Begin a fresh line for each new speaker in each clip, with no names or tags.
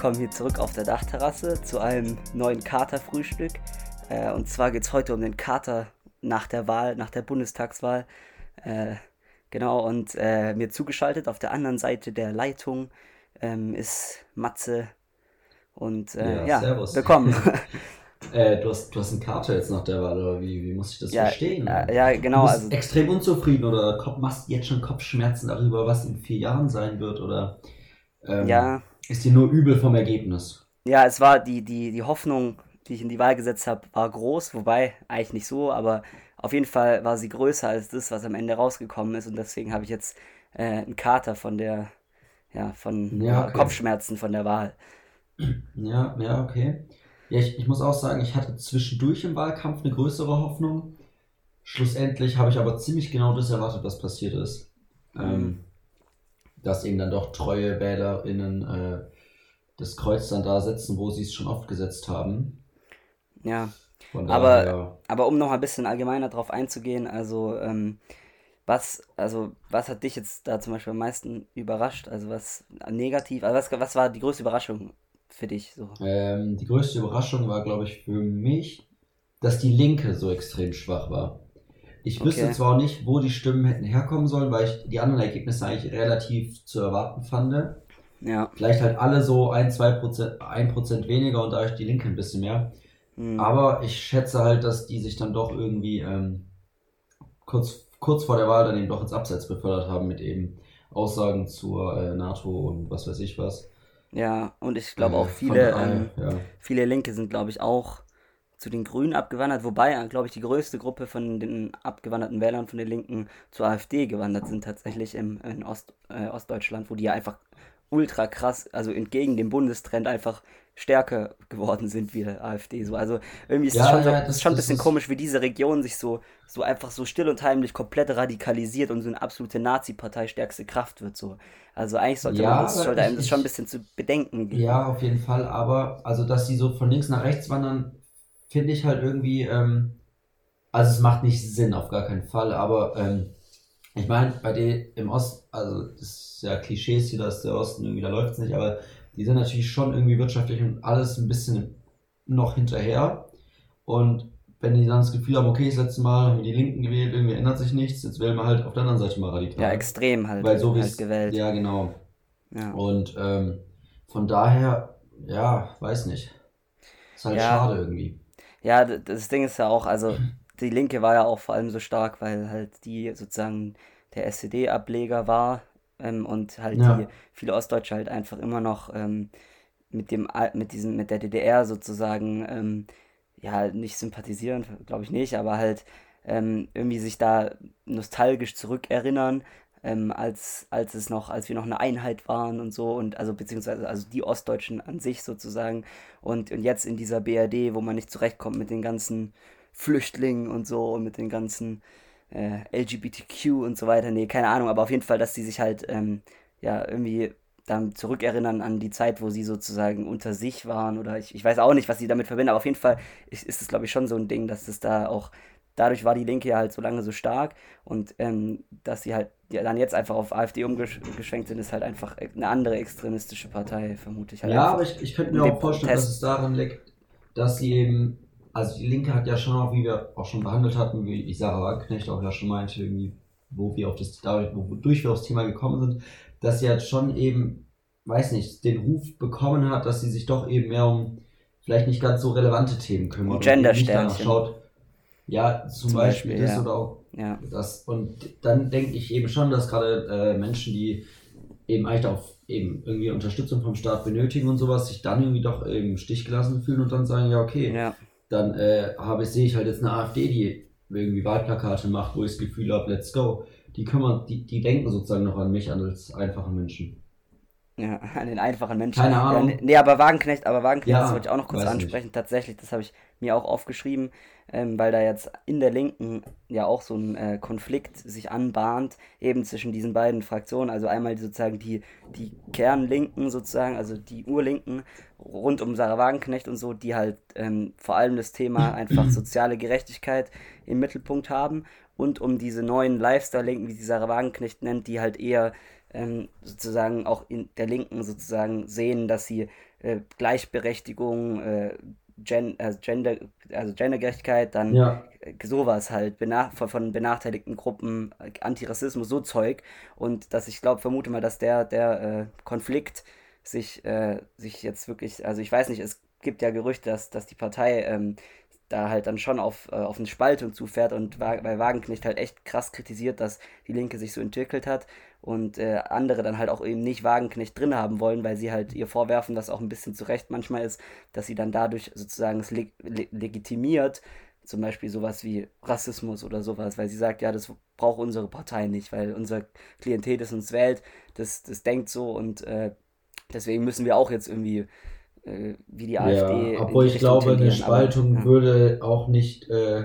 willkommen hier zurück auf der Dachterrasse zu einem neuen Kater-Frühstück. Äh, und zwar geht es heute um den Kater nach der Wahl, nach der Bundestagswahl. Äh, genau, und äh, mir zugeschaltet auf der anderen Seite der Leitung ähm, ist Matze. Und äh,
Ja,
ja,
servus.
willkommen.
Äh, du, hast, du hast einen Kater jetzt nach der Wahl, oder wie, wie muss ich das
ja,
verstehen?
äh, ja, genau.
du bist
Also,
extrem unzufrieden oder machst jetzt schon Kopfschmerzen darüber, was in vier Jahren sein wird? Oder ähm,
ja,
ist dir nur übel vom Ergebnis?
ja, es war die, die, die Hoffnung, die ich in die Wahl gesetzt habe, war groß, wobei eigentlich nicht so, aber auf jeden Fall war sie größer als das, was am Ende rausgekommen ist und deswegen habe ich jetzt äh, einen Kater von der, ja, von
Ja, okay.
Kopfschmerzen von der Wahl.
Ja, ja, okay. Ja, ich, ich muss auch sagen, ich hatte zwischendurch im Wahlkampf eine größere Hoffnung. Schlussendlich habe ich aber ziemlich genau das erwartet, was passiert ist.
Mhm.
Ähm, dass eben dann doch treue WählerInnen äh, das Kreuz dann da setzen, wo sie es schon oft gesetzt haben.
Ja,
Von
Aber-
daher,
aber um noch ein bisschen allgemeiner drauf einzugehen, also ähm, was, also was hat dich jetzt da zum Beispiel am meisten überrascht? Also was negativ, also was, was war die größte Überraschung für dich so?
ähm, die größte Überraschung war, glaube ich, für mich, dass die Linke so extrem schwach war. Ich wüsste
Okay.
zwar nicht, wo die Stimmen hätten herkommen sollen, weil ich die anderen Ergebnisse eigentlich relativ zu erwarten fand.
Ja,
Vielleicht halt alle so ein, zwei Prozent, ein Prozent weniger und dadurch die Linke ein bisschen mehr.
Hm,
Aber ich schätze halt, dass die sich dann doch irgendwie ähm, kurz, kurz vor der Wahl dann eben doch ins Abseits befördert haben mit eben Aussagen zur äh, NATO und was weiß ich was.
ja, und ich glaube
Äh,
auch viele, ähm,
ja.
viele Linke sind, glaube ich, auch zu den Grünen abgewandert, wobei, äh, glaube ich, die größte Gruppe von den abgewanderten Wählern von den Linken zur AfD gewandert sind, tatsächlich im, in Ost, äh, Ostdeutschland, wo die ja einfach ultra krass, also entgegen dem Bundestrend einfach stärker geworden sind wie der AfD. So. Also irgendwie ist es
Ja,
schon, so,
ja, das-
schon ein bisschen komisch, wie diese Region sich so, so einfach so still und heimlich komplett radikalisiert und so eine absolute Nazi-Partei stärkste Kraft wird. So. Also eigentlich sollte
Ja,
man das, sollte einem das schon ein bisschen zu bedenken geben.
Ja, auf jeden Fall, aber also, dass sie so von links nach rechts wandern, finde ich halt irgendwie, ähm, also es macht nicht Sinn, auf gar keinen Fall, aber ähm, ich meine, bei denen im Osten, also das ist ja Klischees hier, dass der Osten irgendwie, da läuft es nicht, aber die sind natürlich schon irgendwie wirtschaftlich und alles ein bisschen noch hinterher und wenn die dann das Gefühl haben, okay, das letzte Mal haben wir die Linken gewählt, irgendwie ändert sich nichts, jetzt wählen wir halt auf der anderen Seite mal radikal.
Ja, extrem halt,
Weil so wie
halt gewählt.
ja genau,
Ja.
und ähm, von daher, ja, weiß nicht. Ist halt
Ja.
schade irgendwie.
Ja, das Ding ist ja auch, also die Linke war ja auch vor allem so stark, weil halt die sozusagen der SED-Ableger war ähm, und halt
Ja.
die viele Ostdeutsche halt einfach immer noch ähm, mit dem mit diesem mit der DDR sozusagen ähm, ja nicht sympathisieren, glaube ich nicht, aber halt ähm, irgendwie sich da nostalgisch zurückerinnern, ähm, als als es noch als wir noch eine Einheit waren und so und also beziehungsweise also die Ostdeutschen an sich sozusagen und, und jetzt in dieser BRD, wo man nicht zurechtkommt mit den ganzen Flüchtlingen und so und mit den ganzen äh, LGBTQ und so weiter. Nee, keine Ahnung, aber auf jeden Fall, dass die sich halt ähm, ja irgendwie dann zurückerinnern an die Zeit, wo sie sozusagen unter sich waren oder ich, ich weiß auch nicht, was sie damit verbinden, aber auf jeden Fall ist, es, glaube ich, schon so ein Ding, dass es da auch, dadurch war die Linke ja halt so lange so stark und ähm, dass sie halt ja, dann jetzt einfach auf AfD umgeschwenkt sind, ist halt einfach eine andere extremistische Partei, vermute ich halt
Ja, aber ich, ich könnte mir auch vorstellen, dass
Protest.
es daran liegt, dass sie eben, also die Linke hat ja schon auch, wie wir auch schon behandelt hatten, wie ich Sarah Wagenknecht auch ja schon meinte, irgendwie, wo wir auf das, dadurch, wodurch wir aufs Thema gekommen sind, dass sie halt schon eben, weiß nicht, den Ruf bekommen hat, dass sie sich doch eben mehr um vielleicht nicht ganz so relevante Themen kümmert.
Um
und danach
Gendersternchen.
schaut. Ja, zum,
Zum
Beispiel,
Beispiel,
das
ja.
oder auch
Ja.
das, und dann denke ich eben schon, dass gerade äh, Menschen, die eben eigentlich auch eben irgendwie Unterstützung vom Staat benötigen und sowas, sich dann irgendwie doch im Stich gelassen fühlen und dann sagen, ja, okay,
Ja,
dann äh, habe ich, sehe ich halt jetzt eine AfD, die irgendwie Wahlplakate macht, wo ich das Gefühl habe, let's go. Die kümmern, die, die denken sozusagen noch an mich, als einfachen Menschen.
ja, an den einfachen Menschen.
Keine
Ja,
Ahnung.
nee, nee, aber Wagenknecht, aber Wagenknecht,
Ja,
das wollte ich auch noch kurz
weiß nicht.
ansprechen. Tatsächlich, das habe ich mir auch aufgeschrieben. Ähm, weil da jetzt in der Linken ja auch so ein äh, Konflikt sich anbahnt, eben zwischen diesen beiden Fraktionen, also einmal sozusagen die, die Kernlinken sozusagen, also die Urlinken rund um Sarah Wagenknecht und so, die halt ähm, vor allem das Thema einfach soziale Gerechtigkeit im Mittelpunkt haben. Und um diese neuen Lifestyle-Linken, wie sie Sarah Wagenknecht nennt, die halt eher ähm, sozusagen auch in der Linken sozusagen sehen, dass sie äh, Gleichberechtigung, äh, Gen also Gender, also Gendergerechtigkeit, dann ja. sowas halt, benach von, benachteiligten Gruppen, Antirassismus, so Zeug. Und dass ich glaube, vermute mal, dass der, der äh, Konflikt sich, äh, sich jetzt wirklich, also ich weiß nicht, es gibt ja Gerüchte, dass, dass die Partei ähm, da halt dann schon auf, äh, auf eine Spaltung zufährt und weil Wagenknecht halt echt krass kritisiert, dass die Linke sich so entwickelt hat und äh, andere dann halt auch eben nicht Wagenknecht drin haben wollen, weil sie halt ihr vorwerfen, was auch ein bisschen zu Recht manchmal ist, dass sie dann dadurch sozusagen es leg leg legitimiert, zum Beispiel sowas wie Rassismus oder sowas, weil sie sagt, ja, das braucht unsere Partei nicht, weil unser Klientel, das uns wählt, das, das denkt so und äh, deswegen müssen wir auch jetzt irgendwie wie die AfD.
Ja, obwohl ich glaube, eine Spaltung aber, ja. würde auch nicht äh,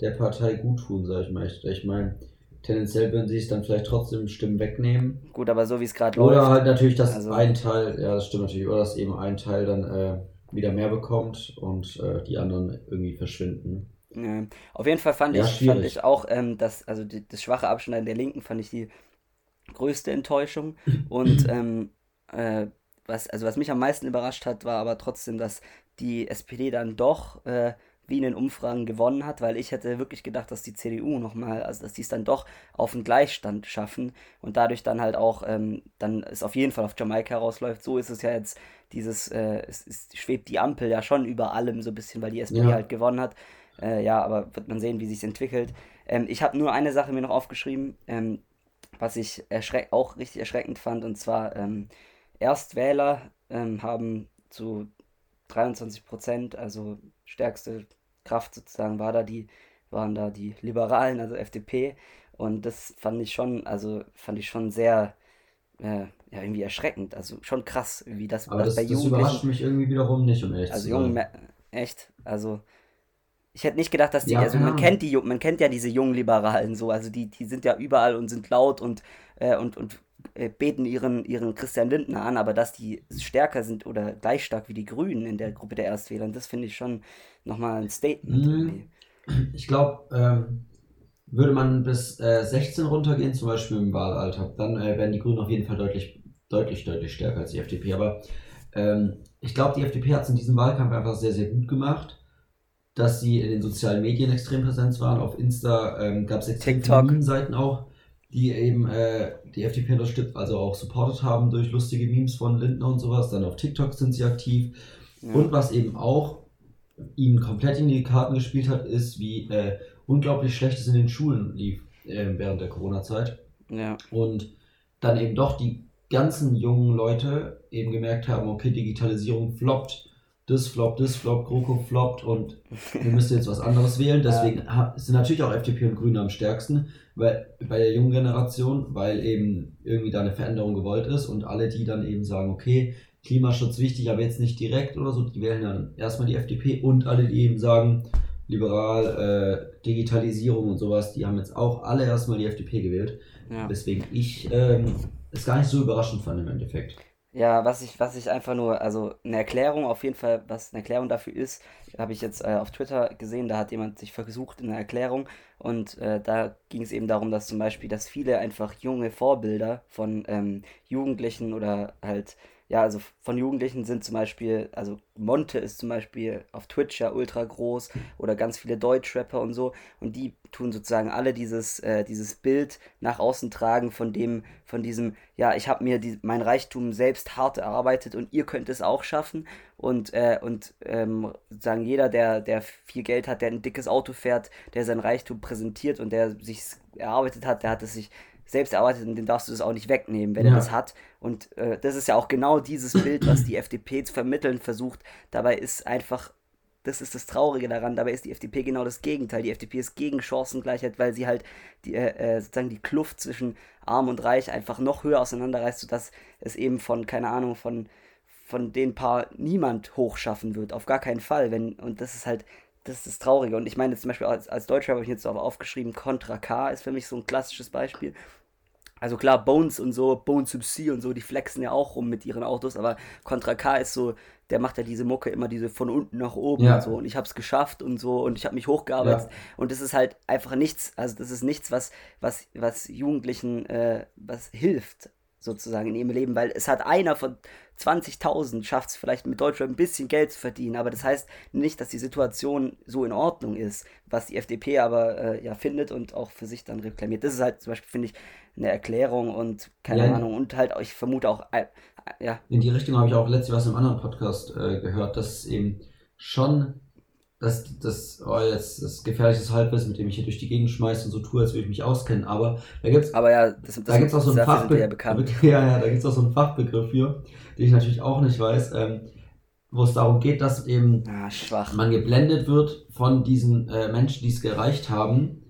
der Partei gut tun, sag ich mal. Ich meine, tendenziell würden sie es dann vielleicht trotzdem Stimmen wegnehmen.
Gut, aber so wie es gerade läuft.
Oder halt natürlich, dass also, ein Teil, ja, das stimmt natürlich, oder dass eben ein Teil dann äh, wieder mehr bekommt und äh, die anderen irgendwie verschwinden.
Ja. Auf jeden Fall fand, ja, ich, fand ich auch, ähm, dass, also die, das schwache Abschneiden der Linken fand ich die größte Enttäuschung. und ähm, äh, was, also was mich am meisten überrascht hat, war aber trotzdem, dass die SPD dann doch äh, wie in den Umfragen gewonnen hat, weil ich hätte wirklich gedacht, dass die CDU nochmal, also dass die es dann doch auf einen Gleichstand schaffen und dadurch dann halt auch, ähm, dann es auf jeden Fall auf Jamaika herausläuft. So ist es ja jetzt, dieses, äh, es, es, schwebt die Ampel ja schon über allem so ein bisschen, weil die SPD ja. halt gewonnen hat. Äh, ja, aber wird man sehen, wie sich entwickelt. Ähm, ich habe nur eine Sache mir noch aufgeschrieben, ähm, was ich auch richtig erschreckend fand, und zwar ähm, Erstwähler ähm, haben zu 23 Prozent, also stärkste Kraft sozusagen war da die, waren da die Liberalen, also FDP. Und das fand ich schon, also fand ich schon sehr, äh, ja, irgendwie erschreckend. Also schon krass, wie das,
Aber das, das bei Jugendlichen. Das überrascht mich irgendwie wiederum nicht, um ehrlich
also zu sein. Also echt, also ich hätte nicht gedacht, dass die, ja, also man kennt die, man kennt ja diese jungen Liberalen so, also die, die sind ja überall und sind laut und, äh, und, und beten ihren, ihren Christian Lindner an, aber dass die stärker sind oder gleich stark wie die Grünen in der Gruppe der Erstwähler, das finde ich schon nochmal ein Statement. Mhm.
Ich glaube, ähm, würde man bis äh, 16 runtergehen, zum Beispiel im Wahlalter, dann äh, werden die Grünen auf jeden Fall deutlich, deutlich, deutlich stärker als die FDP. Aber ähm, ich glaube, die FDP hat es in diesem Wahlkampf einfach sehr, sehr gut gemacht, dass sie in den sozialen Medien extrem präsent waren. Auf Insta ähm, gab es extrem viele Seiten auch die eben äh, die FDP unterstützt, also auch supportet haben durch lustige Memes von Lindner und sowas. Dann auf TikTok sind sie aktiv. Ja. Und was eben auch ihnen komplett in die Karten gespielt hat, ist, wie äh, unglaublich schlecht es in den Schulen lief äh, während der Corona-Zeit.
Ja.
Und dann eben doch die ganzen jungen Leute eben gemerkt haben, okay, Digitalisierung floppt das floppt, das floppt, GroKo floppt und wir müssen jetzt was anderes wählen. Deswegen ja. sind natürlich auch FDP und Grüne am stärksten, weil bei der jungen Generation, weil eben irgendwie da eine Veränderung gewollt ist und alle, die dann eben sagen, okay, Klimaschutz wichtig, aber jetzt nicht direkt oder so, die wählen dann erstmal die FDP und alle, die eben sagen, liberal, äh, Digitalisierung und sowas, die haben jetzt auch alle erstmal die FDP gewählt. Ja. Deswegen ich ähm, es gar nicht so überraschend fand im Endeffekt.
Ja, was ich, was ich einfach nur, also eine Erklärung, auf jeden Fall, was eine Erklärung dafür ist, habe ich jetzt äh, auf Twitter gesehen, da hat jemand sich versucht in einer Erklärung. Und äh, da ging es eben darum, dass zum Beispiel, dass viele einfach junge Vorbilder von ähm, Jugendlichen oder halt ja, also von Jugendlichen sind zum Beispiel, also Monte ist zum Beispiel auf Twitch ja ultra groß oder ganz viele Deutschrapper und so. Und die tun sozusagen alle dieses, äh, dieses Bild nach außen tragen von dem, von diesem, ja, ich habe mir die, mein Reichtum selbst hart erarbeitet und ihr könnt es auch schaffen. Und, äh, und ähm, sozusagen jeder, der, der viel Geld hat, der ein dickes Auto fährt, der sein Reichtum präsentiert und der sich erarbeitet hat, der hat es sich selbst erarbeitet und den darfst du das auch nicht wegnehmen, wenn ja. er das hat. Und äh, das ist ja auch genau dieses Bild, was die FDP zu vermitteln versucht. Dabei ist einfach, das ist das Traurige daran, dabei ist die FDP genau das Gegenteil. Die FDP ist gegen Chancengleichheit, weil sie halt die, äh, äh, sozusagen die Kluft zwischen Arm und Reich einfach noch höher auseinanderreißt, sodass es eben von, keine Ahnung, von, von den paar niemand hochschaffen wird. Auf gar keinen Fall. Wenn, und das ist halt das ist das Traurige. Und ich meine, zum Beispiel als, als Deutscher habe ich jetzt auch aufgeschrieben, Contra K ist für mich so ein klassisches Beispiel. Also klar, Bones und so, Bones MC und so, die flexen ja auch rum mit ihren Autos, aber Contra K ist so, der macht ja diese Mucke immer diese von unten nach oben ja. und so und ich habe es geschafft und so und ich habe mich hochgearbeitet ja. und das ist halt einfach nichts, also das ist nichts, was, was, was Jugendlichen äh, was hilft sozusagen in ihrem Leben, weil es hat einer von 20.000 schafft es vielleicht mit Deutschland ein bisschen Geld zu verdienen, aber das heißt nicht, dass die Situation so in Ordnung ist, was die FDP aber äh, ja findet und auch für sich dann reklamiert. Das ist halt zum Beispiel, finde ich, eine Erklärung und keine ja. Ahnung und halt, ich vermute auch, äh, ja.
In die Richtung habe ich auch letztens was im anderen Podcast äh, gehört, dass eben schon das, das, oh, jetzt das gefährliches Halbwissen, mit dem ich hier durch die Gegend schmeiße und so tue, als würde ich mich auskennen. Aber da gibt's,
aber ja, das, das,
da gibt's auch so einen Fachbegriff. Ja, ja, da gibt's auch so einen Fachbegriff für, den ich natürlich auch nicht weiß, ähm, wo es darum geht, dass eben
ah,
man geblendet wird von diesen äh, Menschen, die es gereicht haben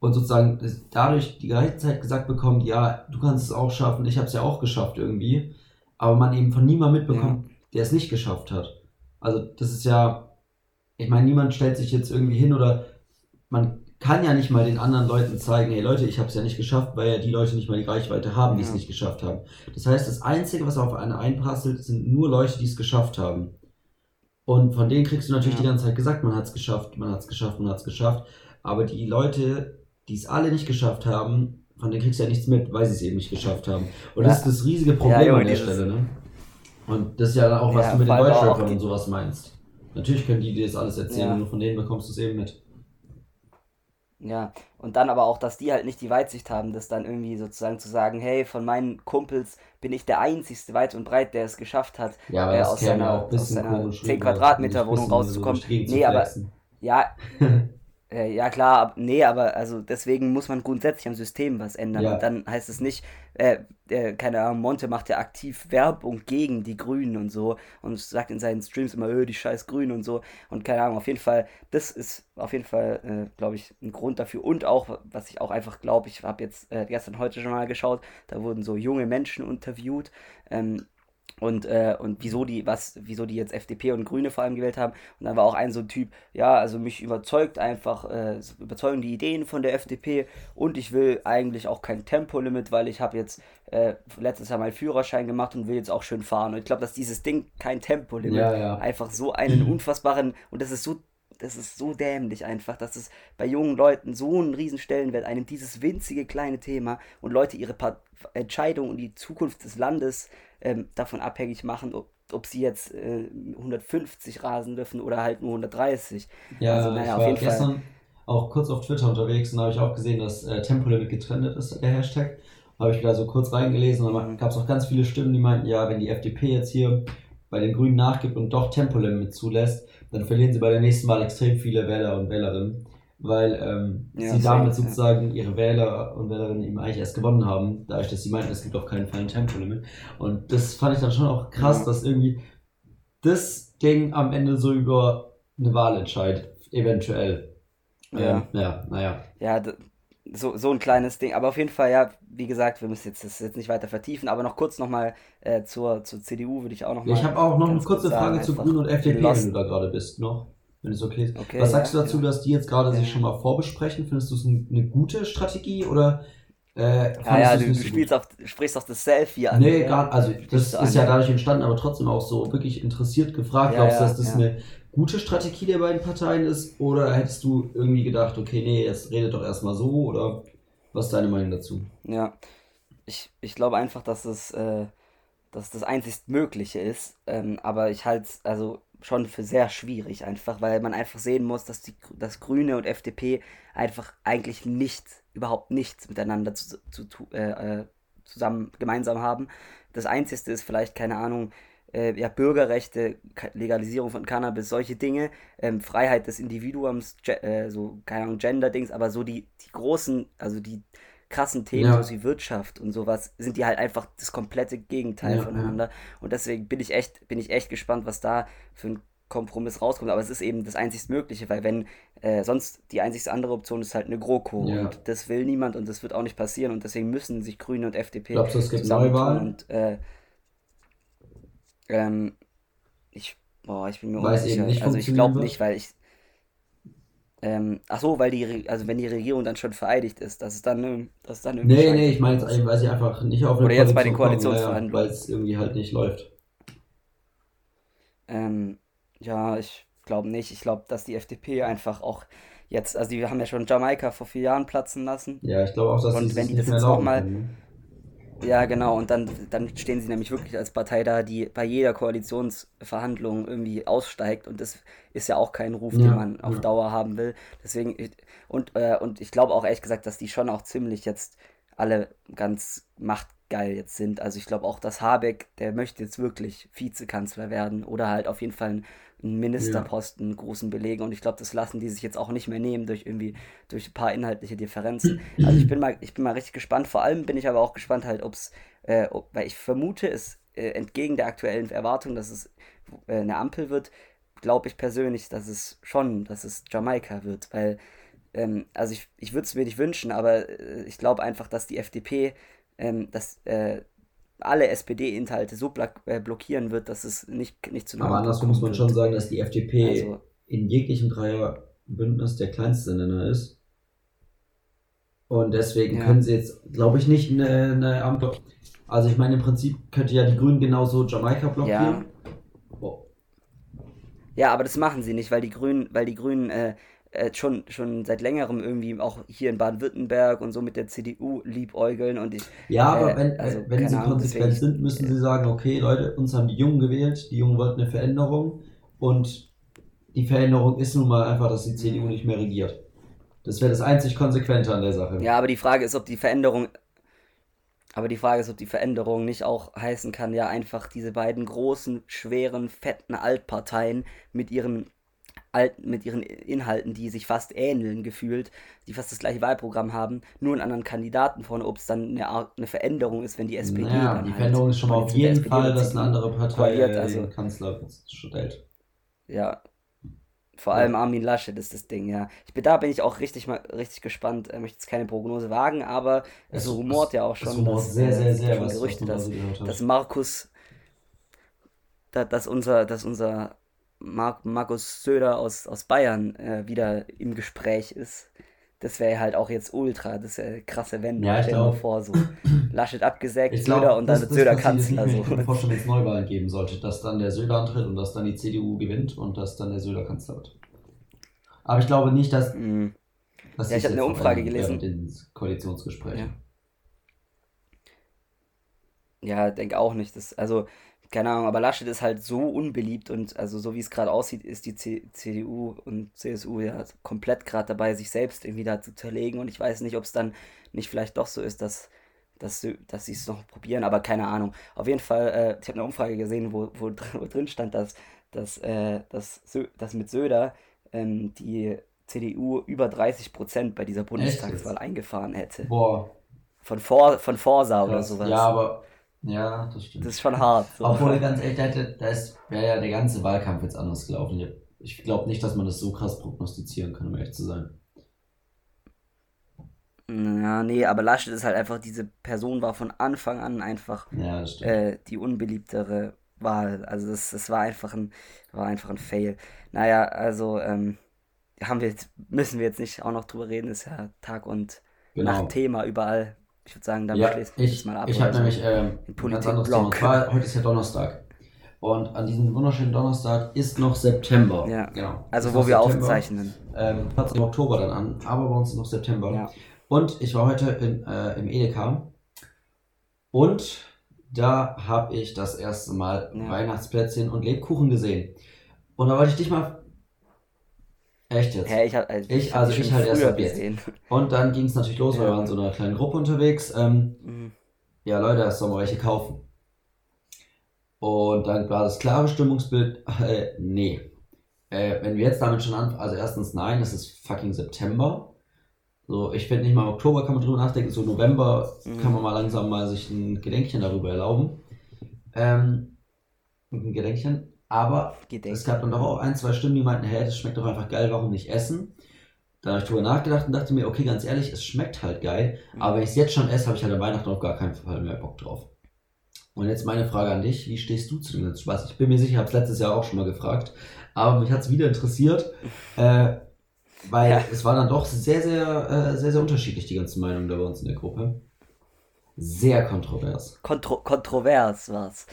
und sozusagen dadurch die gleiche Zeit gesagt bekommt, ja, du kannst es auch schaffen, ich habe es ja auch geschafft irgendwie, aber man eben von niemandem mitbekommt, ja. der es nicht geschafft hat. Also das ist ja ich meine, niemand stellt sich jetzt irgendwie hin oder man kann ja nicht mal den anderen Leuten zeigen, hey Leute, ich habe es ja nicht geschafft, weil ja die Leute nicht mal die Reichweite haben, die es nicht geschafft haben. Das heißt, das Einzige, was auf eine einprasselt, sind nur Leute, die es geschafft haben. Und von denen kriegst du natürlich ja. die ganze Zeit gesagt, man hat es geschafft, man hat es geschafft, man hat es geschafft. Aber die Leute, die es alle nicht geschafft haben, von denen kriegst du ja nichts mit, weil sie es eben nicht geschafft haben. Und ja. das ist das riesige Problem ja, an der Stelle. Ne? Und das ist ja dann auch, was du mit den Deutschrappern und sowas meinst. Natürlich können die dir das alles erzählen, ja. nur von denen bekommst du es eben mit.
Ja, und dann aber auch, dass die halt nicht die Weitsicht haben, das dann irgendwie sozusagen zu sagen, hey, von meinen Kumpels bin ich der einzigste weit und breit, der es geschafft hat,
ja,
äh, aus seiner, aus seiner 10 Quadratmeter Wohnung rauszukommen. So nee, aber ja, Äh, ja klar, ab, nee, aber also deswegen muss man grundsätzlich am System was ändern. Ja. Und dann heißt es nicht, äh, äh, keine Ahnung, Monte macht ja aktiv Werbung gegen die Grünen und so und sagt in seinen Streams immer, öh, die scheiß Grünen und so. Und keine Ahnung, auf jeden Fall, das ist auf jeden Fall, äh, glaube ich, ein Grund dafür. Und auch, was ich auch einfach glaube, ich habe jetzt äh, gestern heute schon mal geschaut, da wurden so junge Menschen interviewt. Ähm, und, äh, und wieso die, was, wieso die jetzt FDP und Grüne vor allem gewählt haben. Und dann war auch ein so ein Typ, ja, also mich überzeugt einfach, äh, überzeugen die Ideen von der FDP und ich will eigentlich auch kein Tempolimit, weil ich habe jetzt äh, letztes Jahr mal Führerschein gemacht und will jetzt auch schön fahren. Und ich glaube, dass dieses Ding, kein Tempolimit,
ja, ja.
einfach so einen unfassbaren, und das ist so das ist so dämlich einfach, dass es bei jungen Leuten so einen riesen Stellenwert einnimmt, dieses winzige kleine Thema und Leute ihre pa Entscheidung und die Zukunft des Landes ähm, davon abhängig machen, ob, ob sie jetzt äh, 150 rasen dürfen oder halt nur 130.
Ja, also, naja, ich war gestern Fall. auch kurz auf Twitter unterwegs und habe ich auch gesehen, dass äh, Tempolimit getrennt ist, der Hashtag. Habe ich wieder so kurz reingelesen und dann gab es auch ganz viele Stimmen, die meinten, ja, wenn die FDP jetzt hier bei den Grünen nachgibt und doch Tempolimit zulässt, dann verlieren sie bei der nächsten Wahl extrem viele Wähler und Wählerinnen weil ähm, ja, sie damit sozusagen ja. ihre Wähler und Wählerinnen eben eigentlich erst gewonnen haben, dadurch, dass sie meinten, es gibt auf keinen Fall ein Tempolimit. Und das fand ich dann schon auch krass, ja. dass irgendwie das Ding am Ende so über eine Wahl entscheidet, eventuell. Ja, ähm, ja naja.
Ja, so, so ein kleines Ding. Aber auf jeden Fall, ja, wie gesagt, wir müssen jetzt das jetzt nicht weiter vertiefen, aber noch kurz nochmal äh, zur, zur CDU würde ich auch noch
mal. Ich habe auch noch eine kurze Frage zu Grünen und FDP, wenn du da gerade bist, noch wenn es okay ist. Okay, Was sagst ja, du dazu, ja. dass die jetzt gerade ja. sich schon mal vorbesprechen? Findest du es eine gute Strategie oder
äh, ja, ja, du, du spielst auch, sprichst auch das Selfie an.
Nee, gar, also das ist ja dadurch entstanden, aber trotzdem auch so wirklich interessiert gefragt, glaubst du, dass das eine gute Strategie der beiden Parteien ist oder hättest du irgendwie gedacht, okay, nee, jetzt redet doch erstmal so oder was ist deine Meinung dazu?
Ja, ich, ich glaube einfach, dass es, äh, dass es das einzig Mögliche ist, ähm, aber ich halte also schon für sehr schwierig, einfach, weil man einfach sehen muss, dass die dass Grüne und FDP einfach eigentlich nichts, überhaupt nichts miteinander zu, zu, äh, äh, zusammen gemeinsam haben. Das Einzige ist vielleicht, keine Ahnung, äh, ja, Bürgerrechte, Legalisierung von Cannabis, solche Dinge, ähm, Freiheit des Individuums, äh, so, keine Ahnung, Gender-Dings, aber so die, die großen, also die krassen Themen, ja. so wie Wirtschaft und sowas, sind die halt einfach das komplette Gegenteil ja, voneinander. Ja. Und deswegen bin ich echt, bin ich echt gespannt, was da für ein Kompromiss rauskommt. Aber es ist eben das einzig Mögliche, weil wenn äh, sonst die einzigste andere Option ist halt eine GroKo und das will niemand und das wird auch nicht passieren und deswegen müssen sich Grüne und FDP
Glaubst du, es gibt Neuwahlen?
Und, äh, ähm, ich, boah, ich bin mir
Weiß unsicher.
also ich glaube nicht, weil ich Ähm, ach so, weil die, also wenn die Regierung dann schon vereidigt ist, dass es dann, ähm, dass dann irgendwie
Nee, nee, ich meine jetzt eigentlich, weil sie einfach nicht auf eine
Oder jetzt bei den Koalitionsverhandlungen.
Weil es irgendwie halt nicht läuft.
Ähm, ja, ich glaube nicht. Ich glaube, dass die FDP einfach auch jetzt, also die haben ja schon Jamaika vor vier Jahren platzen lassen.
Ja, ich glaube auch, dass
Und
sie
wenn die
nicht
das jetzt nochmal? Ja genau, und dann, dann stehen sie nämlich wirklich als Partei da, die bei jeder Koalitionsverhandlung irgendwie aussteigt. Und das ist ja auch kein Ruf, den
Ja,
man auf
ja.
Dauer haben will. Deswegen, und, äh, und ich glaube auch ehrlich gesagt, dass die schon auch ziemlich jetzt alle ganz machtgeil jetzt sind. Also ich glaube auch, dass Habeck, der möchte jetzt wirklich Vizekanzler werden oder halt auf jeden Fall einen,
Ja.
Ministerposten, einen großen belegen. Und ich glaube, das lassen die sich jetzt auch nicht mehr nehmen durch irgendwie, durch ein paar inhaltliche Differenzen. Also ich bin mal, ich bin mal richtig gespannt. Vor allem bin ich aber auch gespannt halt, ob's, äh, ob, weil ich vermute, es äh, entgegen der aktuellen Erwartung, dass es äh, eine Ampel wird, glaube ich persönlich, dass es schon, dass es Jamaika wird, weil ähm, also ich, ich würde es mir nicht wünschen, aber äh, ich glaube einfach, dass die FDP ähm, dass, äh, alle SPD-Inhalte so äh, blockieren wird, dass es nicht, nicht zu einer
Aber andersrum muss man schon sagen, dass die FDP
Also,
in jeglichem Dreierbündnis der kleinste Nenner ist. Und deswegen
ja.
können sie jetzt, glaube ich, nicht eine, eine Ampel. Also ich meine, im Prinzip könnte ja die Grünen genauso Jamaika
Ja.
blockieren. Oh,
Ja, aber das machen sie nicht, weil die Grünen, weil die Grünen äh, äh, schon, schon seit längerem irgendwie auch hier in Baden-Württemberg und so mit der CDU liebäugeln und ich,
Ja, aber
äh,
wenn,
also
wenn sie konsequent sind, müssen sie sagen, okay, Leute, uns haben die Jungen gewählt, die Jungen wollten eine Veränderung und die Veränderung ist nun mal einfach, dass die CDU nicht mehr regiert. Das wäre das einzig Konsequente an der Sache.
ja, aber die Frage ist, ob die Veränderung, aber die Frage ist, ob die Veränderung nicht auch heißen kann, ja, einfach diese beiden großen, schweren, fetten Altparteien mit ihren Alt, mit ihren Inhalten, die sich fast ähneln, gefühlt, die fast das gleiche Wahlprogramm haben, nur einen anderen Kandidaten vorne, ob es dann eine, Art- eine Veränderung ist, wenn die SPD dann
die
halt,
Veränderung ist schon mal auf jeden
SPD
Fall, dass eine andere Partei äh,
also
Kanzler stellt.
Ja, vor
Ja.
allem Armin Laschet ist das Ding, ja. Ich bin, da bin ich auch richtig mal richtig gespannt. Ich möchte jetzt keine Prognose wagen, aber es
Es,
rumort
es,
ja auch
es
schon,
rumort
dass
sehr,
äh,
sehr,
es
sehr,
Gerüchte, dass, dass. Markus, da, dass unser, dass unser Mar Markus Söder aus, aus Bayern äh, wieder im Gespräch ist. Das wäre halt auch jetzt ultra, das wäre eine krasse Wendung.
Ja, ich
Stell dir mal
glaube,
vor, so Laschet abgesägt,
ich
Söder und dann
das,
Söder Kanzler.
Ich könnte mir vorstellen, wenn es Neuwahlen geben sollte, dass dann der Söder antritt und dass dann die CDU gewinnt und dass dann der Söder Kanzler wird. Aber ich glaube nicht, dass,
Mm.
dass
Ja, ich habe eine Umfrage gelesen.
den Koalitionsgesprächen.
Ja. Ja, denke auch nicht. Das, also, keine Ahnung, aber Laschet ist halt so unbeliebt und also so wie es gerade aussieht, ist die C CDU und CSU ja komplett gerade dabei, sich selbst irgendwie da zu zerlegen und ich weiß nicht, ob es dann nicht vielleicht doch so ist, dass, dass, sie- dass sie es noch probieren, aber keine Ahnung. Auf jeden Fall, äh, ich habe eine Umfrage gesehen, wo, wo, wo drin stand, dass, dass, äh, dass, Sö dass mit Söder ähm, die CDU über 30% bei dieser
Echt
Bundestagswahl
jetzt?
eingefahren hätte.
Boah,
Von, For von Forsa oder sowas.
Ja, aber, ja, das
Das
stimmt.
ist schon hart. So.
Obwohl, ganz ehrlich, da wäre ja der ganze Wahlkampf jetzt anders gelaufen. Ich- glaube nicht, dass man das so krass prognostizieren kann, um ehrlich zu sein.
Ja, nee, aber Laschet ist halt einfach, diese Person war von Anfang an einfach
Ja, das
äh, die unbeliebtere Wahl. Also das, das war einfach ein, war einfach ein Fail. Naja, also ähm, haben wir jetzt, müssen wir jetzt nicht auch noch drüber reden, ist ja Tag und
Genau.
Nacht Thema überall. Ich würde sagen, damit
Ja,
schließen wir mal ab.
ich habe
so.
nämlich ähm,
Den
ein ganz anderes Thema. Heute ist ja Donnerstag. Und an diesem wunderschönen Donnerstag ist noch September.
Ja,
Genau.
also wo wir
September.
aufzeichnen.
Ähm, fängt im Oktober dann an, aber bei uns ist noch September.
Ja.
Und ich war heute in, äh, im Edeka und da habe ich das erste Mal
Ja.
Weihnachtsplätzchen und Lebkuchen gesehen. Und da wollte ich dich mal. Echt jetzt?
Hä, ich hab, also
Ich- also ich halt erst ab jetzt. Und dann ging es natürlich los, weil
Ja.
wir waren in so einer kleinen Gruppe unterwegs. Ähm,
Mhm.
ja, Leute, das sollen wir welche kaufen. Und dann war das klare Stimmungsbild, äh, nee. Äh, wenn wir jetzt damit schon anfangen, also erstens nein, es ist fucking September. So, ich finde nicht mal im Oktober kann man drüber nachdenken, so November
Mhm.
kann man mal langsam mal sich ein Gedenkchen darüber erlauben. Ähm, ein Gedenkchen. Aber
Geht
es gab dann doch auch ein, zwei Stimmen, die meinten, hey, das schmeckt doch einfach geil, warum nicht essen? Dann habe ich drüber nachgedacht und dachte mir, okay, ganz ehrlich, es schmeckt halt geil,
Mhm.
aber wenn ich es jetzt schon esse, habe ich halt an Weihnachten auf gar keinen Fall mehr Bock drauf. Und jetzt meine Frage an dich, wie stehst du zu dem ganzen Spaß? Ich bin mir sicher, ich habe es letztes Jahr auch schon mal gefragt, aber mich hat es wieder interessiert. Äh, Weil ja. es war dann doch sehr, sehr, äh, sehr, sehr unterschiedlich, die ganzen Meinungen da bei uns in der Gruppe. Sehr kontrovers.
Kontro kontrovers war's.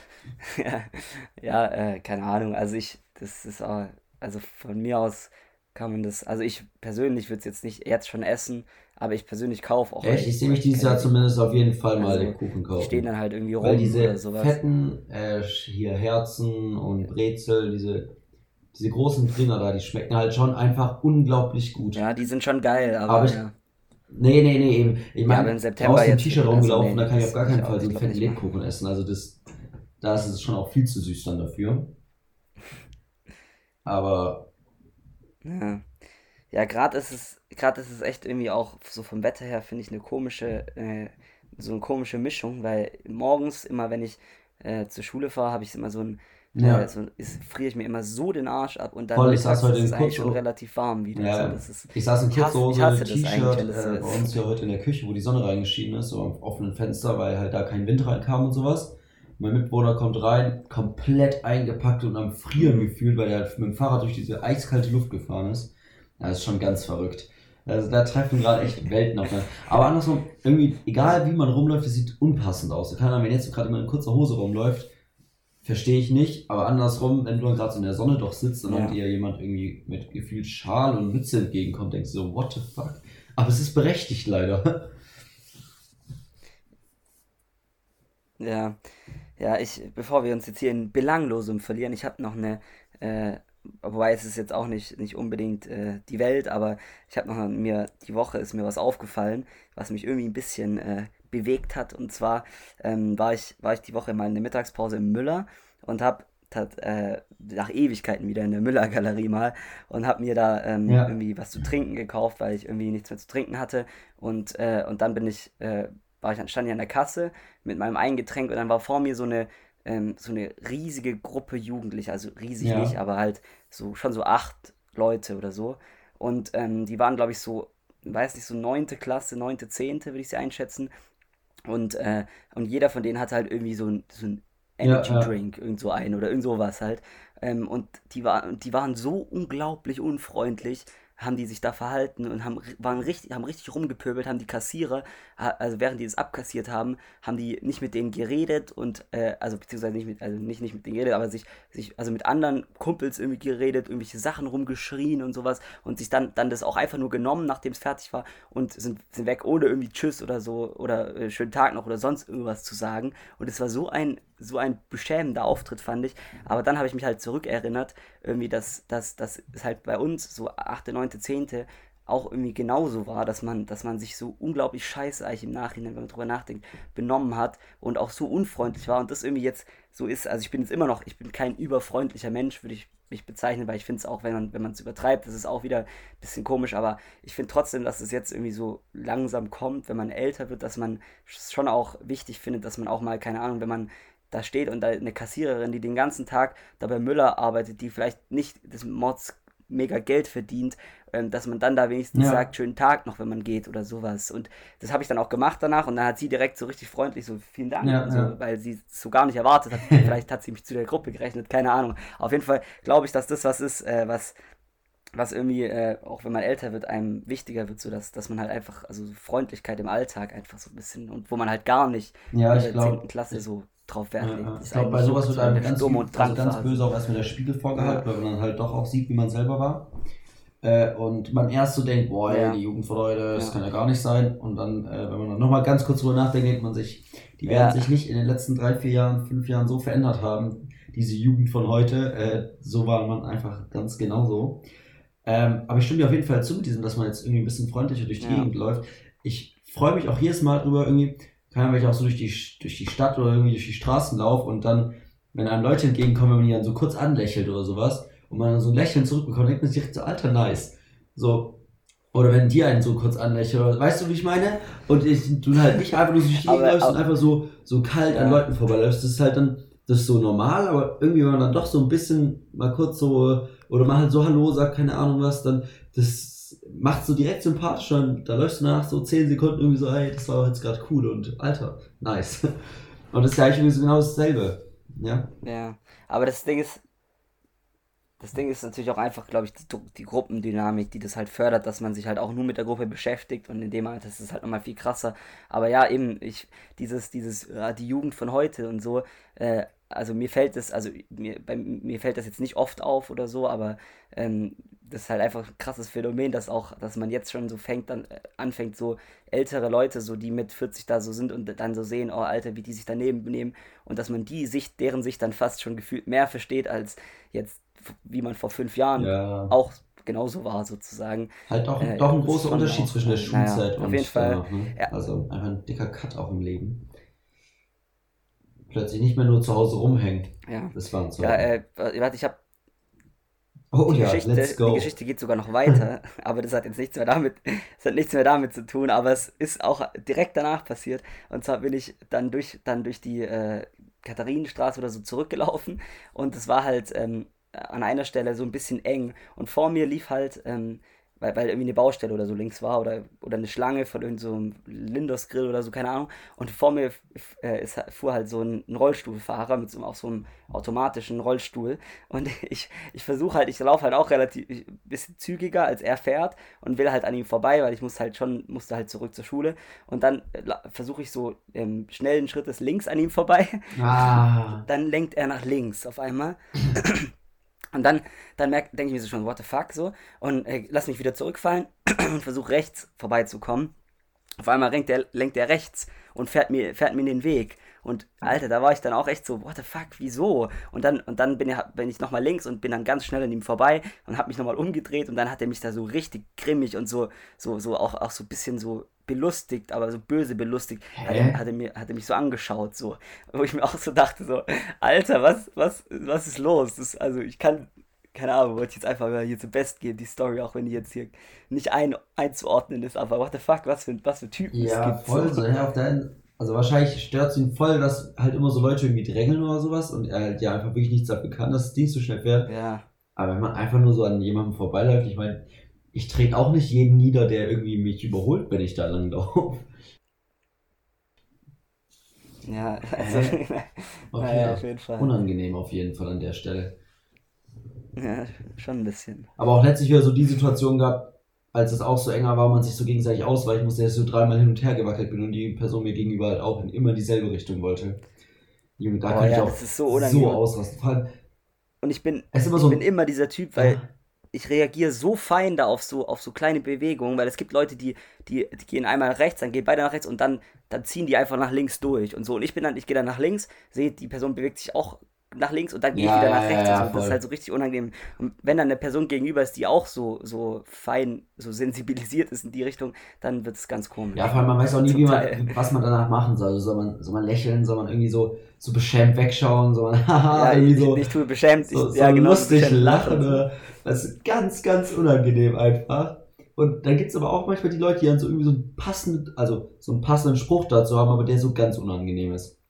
ja, äh, keine Ahnung. Also ich, das ist auch, also von mir aus kann man das, also ich persönlich würde es jetzt nicht jetzt schon essen, aber ich persönlich kaufe auch.
Echt? Ich sehe mich dieses Jahr zumindest auf jeden Fall mal also, den Kuchen kaufen. Die
stehen dann halt irgendwie rum
Weil diese oder sowas. fetten, äh, hier Herzen und Brezel, diese, diese großen Dinger da, die schmecken halt schon einfach unglaublich gut.
Ja, die sind schon geil, aber,
aber ich,
ja.
Nee, nee, nee, eben. Ich meine,
ja, im September
dem T-Shirt rumgelaufen, da kann ich auf gar keinen Fall so einen fetten Lebkuchen essen. Also das, da ist es schon auch viel zu süß dann dafür. Aber.
Ja. Ja, gerade ist es, gerade ist es echt irgendwie auch so vom Wetter her, finde ich, eine komische, äh, so eine komische Mischung, weil morgens immer, wenn ich äh, zur Schule fahre, habe ich immer so ein, ja. äh, so, ist, friere ich mir immer so den Arsch ab und dann
Voll, ich saß heute
ist
es
eigentlich schon relativ warm wieder.
Ja,
so, das ist,
ich saß in
Kurzhose,
T-Shirt äh, bei uns ja heute in der Küche, wo die Sonne reingeschienen ist, so am offenen Fenster, weil halt da kein Wind reinkam und sowas. Mein Mitbewohner kommt rein, komplett eingepackt und am Frieren gefühlt, weil er halt mit dem Fahrrad durch diese eiskalte Luft gefahren ist. Das ist schon ganz verrückt. Also da treffen gerade echt Welten aufeinander. Aber andersrum, irgendwie, egal wie man rumläuft, es sieht unpassend aus. Keine Ahnung, wenn jetzt gerade jemand in kurzer Hose rumläuft, verstehe ich nicht. Aber andersrum, wenn du dann gerade so in der Sonne doch sitzt und ja. dann dir jemand irgendwie mit gefühlt Schal und Mütze entgegenkommt, denkst du so, what the fuck? Aber es ist berechtigt leider.
Ja, ja, ich, bevor wir uns jetzt hier in Belanglosem verlieren, ich habe noch eine äh, wobei es ist jetzt auch nicht, nicht unbedingt äh, die Welt, aber ich habe noch mir, die Woche ist mir was aufgefallen, was mich irgendwie ein bisschen äh, bewegt hat. Und zwar ähm, war, ich, war ich die Woche mal in der Mittagspause im Müller und habe äh, nach Ewigkeiten wieder in der Müller-Galerie mal und habe mir da ähm, ja. irgendwie was zu trinken gekauft, weil ich irgendwie nichts mehr zu trinken hatte. Und, äh, und dann bin ich, äh, war ich, stand ich an der Kasse mit meinem Eingetränk und dann war vor mir so eine ähm, so eine riesige Gruppe Jugendlicher, also riesig ja. nicht, aber halt so schon so acht Leute oder so. Und ähm, die waren, glaube ich, so, weiß nicht, so neunte Klasse, neunte, zehnte, würde ich sie einschätzen. Und, äh, und jeder von denen hatte halt irgendwie so ein, so ein Energy ja, Drink, ja. irgend so ein oder irgend sowas halt. Ähm, und die, war, die waren so unglaublich unfreundlich haben die sich da verhalten und haben, waren richtig, haben richtig rumgepöbelt, haben die Kassierer, also während die das abkassiert haben, haben die nicht mit denen geredet und, äh, also beziehungsweise nicht mit, also nicht, nicht mit denen geredet, aber sich, sich, also mit anderen Kumpels irgendwie geredet, irgendwelche Sachen rumgeschrien und sowas und sich dann, dann das auch einfach nur genommen, nachdem es fertig war und sind, sind weg, ohne irgendwie Tschüss oder so oder äh, schönen Tag noch oder sonst irgendwas zu sagen. Und es war so ein so ein beschämender Auftritt, fand ich. Aber dann habe ich mich halt zurückerinnert, irgendwie, dass, dass, dass es halt bei uns so 8., 9., 10. auch irgendwie genauso war, dass man, dass man sich so unglaublich scheiße eigentlich im Nachhinein, wenn man drüber nachdenkt, benommen hat und auch so unfreundlich war und das irgendwie jetzt so ist. Also ich bin jetzt immer noch, ich bin kein überfreundlicher Mensch, würde ich mich bezeichnen, weil ich finde es auch, wenn man wenn man es übertreibt, das ist auch wieder ein bisschen komisch, aber ich finde trotzdem, dass es jetzt irgendwie so langsam kommt, wenn man älter wird, dass man es schon auch wichtig findet, dass man auch mal, keine Ahnung, wenn man da steht und da eine Kassiererin, die den ganzen Tag da bei Müller arbeitet, die vielleicht nicht das Mods mega Geld verdient, ähm, dass man dann da wenigstens ja. sagt, schönen Tag noch, wenn man geht oder sowas. Und das habe ich dann auch gemacht danach und dann hat sie direkt so richtig freundlich so vielen Dank, ja, so, ja. weil sie es so gar nicht erwartet hat. Vielleicht hat sie mich zu der Gruppe gerechnet, keine Ahnung. Auf jeden Fall glaube ich, dass das was ist, äh, was was irgendwie, äh, auch wenn man älter wird, einem wichtiger wird, so dass, dass man halt einfach, also Freundlichkeit im Alltag einfach so ein bisschen und wo man halt gar nicht
ja, in der
glaub, 10. Klasse so drauf Wert
legt. Ja, ich glaube, bei sowas wird einem ganz, viel, also ganz böse auch erstmal der Spiegel vorgehalten, ja. weil man dann halt doch auch sieht, wie man selber war. Äh, und man erst so denkt, boah, ja. die Jugend von heute, das kann ja gar nicht sein. Und dann, äh, wenn man dann nochmal ganz kurz drüber nachdenkt, denkt man sich, die werden sich nicht in den letzten drei, vier Jahren, fünf Jahren so verändert haben, diese Jugend von heute. Äh, so war man einfach ganz genauso. Ähm, aber ich stimme dir auf jeden Fall zu mit diesem, dass man jetzt irgendwie ein bisschen freundlicher durch die Gegend läuft. Ich freue mich auch jedes Mal drüber, irgendwie, kann man auch so durch die, durch die Stadt oder irgendwie durch die Straßen laufen und dann, wenn einem Leute entgegenkommen, wenn man die dann so kurz anlächelt oder sowas und man dann so ein Lächeln zurückbekommt, denkt man sich direkt so, alter, nice. So, oder wenn die einen so kurz anlächeln, weißt du, wie ich meine? Und ich, du halt nicht einfach nur so durch die Gegend läufst und einfach so, so kalt ja. an Leuten vorbeiläufst. Das ist halt dann, das ist so normal, aber irgendwie, wenn man dann doch so ein bisschen mal kurz so, oder mal halt so Hallo sagt, keine Ahnung was, dann, das macht so direkt sympathisch und da läufst du nach so 10 Sekunden irgendwie so, ey, das war jetzt gerade cool und Alter, nice. Und das ist ja eigentlich genau dasselbe. Ja.
Ja, aber das Ding ist, das Ding ist natürlich auch einfach, glaube ich, die, die, Gruppendynamik, die das halt fördert, dass man sich halt auch nur mit der Gruppe beschäftigt und in dem Alter ist es halt nochmal viel krasser. Aber ja, eben, ich, dieses, dieses, ja, die Jugend von heute und so, äh, also mir fällt das, also mir, bei, mir fällt das jetzt nicht oft auf oder so, aber ähm, das ist halt einfach ein krasses Phänomen, dass auch, dass man jetzt schon so fängt, dann äh, anfängt, so ältere Leute, so die mit 40 da so sind und dann so sehen, oh Alter, wie die sich daneben benehmen und dass man die Sicht, deren Sicht dann fast schon gefühlt mehr versteht, als jetzt, wie man vor fünf Jahren ja. auch genauso war, sozusagen.
Halt doch, äh, doch ein großer Unterschied zwischen der Schulzeit naja, und
jeden Fall,
danach, ne? ja. Also einfach ein dicker Cut auch im Leben plötzlich nicht mehr nur zu Hause rumhängt.
Ja.
Das waren
so. Ja, äh, warte, ich habe Oh, die, ja, Geschichte, die Geschichte geht sogar noch weiter, aber das hat jetzt nichts mehr damit, das hat nichts mehr damit zu tun, aber es ist auch direkt danach passiert. Und zwar bin ich dann durch, dann durch die äh, Katharinenstraße oder so zurückgelaufen und es war halt ähm, an einer Stelle so ein bisschen eng. Und vor mir lief halt ähm, weil, weil irgendwie eine Baustelle oder so links war oder, oder eine Schlange von irgendeinem so Lindos Grill oder so, keine Ahnung. Und vor mir äh, ist, fuhr halt so ein, ein Rollstuhlfahrer mit so, auch so einem automatischen Rollstuhl. Und ich, ich versuche halt, ich laufe halt auch relativ ein bisschen zügiger, als er fährt und will halt an ihm vorbei, weil ich muss halt schon, musste halt zurück zur Schule. Und dann äh, versuche ich so im schnellen Schrittes links an ihm vorbei.
Ah.
Dann lenkt er nach links auf einmal. Und dann, dann denke ich mir so schon, what the fuck, so. Und äh, lass mich wieder zurückfallen und versuche rechts vorbeizukommen. Auf einmal lenkt der, lenkt der rechts und fährt mir, fährt mir in den Weg. Und Alter, da war ich dann auch echt so, what the fuck, wieso? Und dann, und dann bin ich, bin ich nochmal links und bin dann ganz schnell an ihm vorbei und habe mich nochmal umgedreht und dann hat er mich da so richtig grimmig und so, so, so auch, auch so ein bisschen so belustigt, aber so böse belustigt, hat er, hat, er mir, hat er mich so angeschaut, so, wo ich mir auch so dachte, so, Alter, was, was, was ist los? Das, also ich kann, keine Ahnung, wollte ich jetzt einfach mal hier zu Best gehen, die Story, auch wenn die jetzt hier nicht ein, einzuordnen ist, aber what the fuck, was für, was für Typen
ja, es gibt. Ja, voll so, ja, auf der also wahrscheinlich stört es ihn voll, dass halt immer so Leute irgendwie drängeln oder sowas und er halt ja einfach wirklich nichts dafür kann, dass das Ding so schnell fährt.
Ja.
Aber wenn man einfach nur so an jemandem vorbeiläuft, ich meine, ich trete auch nicht jeden nieder, der irgendwie mich überholt, wenn ich da lang laufe.
Ja, also,
okay, naja, auf jeden Fall. Unangenehm auf jeden Fall an der Stelle.
Ja, schon ein bisschen.
Aber auch letztlich wieder so die Situation gab, als es auch so enger war, man sich so gegenseitig ausweichen musste, dass ich so dreimal hin und her gewackelt bin und die Person mir gegenüber halt auch in immer dieselbe Richtung wollte. Junge, da oh, kann ja, ich auch so, so, ausrasten.
Und ich bin,
ich
so, bin immer dieser Typ, weil ja. ich reagiere so fein da auf so, auf so kleine Bewegungen, weil es gibt Leute, die, die, die gehen einmal nach rechts, dann gehen beide nach rechts und dann, dann ziehen die einfach nach links durch und so. Und ich bin dann, ich gehe dann nach links, sehe, die Person bewegt sich auch nach links und dann gehe ich wieder nach rechts. Ja, so. Das ist halt so richtig unangenehm. Und wenn dann eine Person gegenüber ist, die auch so, so fein, so sensibilisiert ist in die Richtung, dann wird es ganz komisch.
Ja, vor allem man weiß auch nie, wie man, was man danach machen soll. Also soll man, soll man lächeln, soll man irgendwie so, so beschämt wegschauen, soll man, haha,
ja, irgendwie so. Ich, tue beschämt,
so,
ich,
so ja, genau, lustig lachen. Oder, das ist ganz, ganz unangenehm einfach. Und dann gibt es aber auch manchmal die Leute, die dann so irgendwie so einen passenden, also so einen passenden Spruch dazu haben, aber der so ganz unangenehm ist.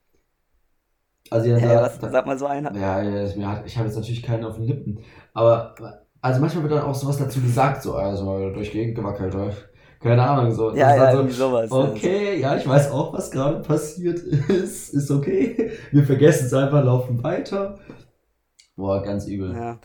Also ja,
ja was, sag mal so einer.
Ja, ja ich habe jetzt natürlich keinen auf den Lippen. Aber also manchmal wird dann auch sowas dazu gesagt, so, also durch Gegend gewackelt, oder? Keine Ahnung, so.
Ja, ja,
so,
sowas.
Okay, ja, ich weiß auch, was gerade passiert ist. Ist okay. Wir vergessen es einfach, laufen weiter. Boah, ganz übel.
Ja.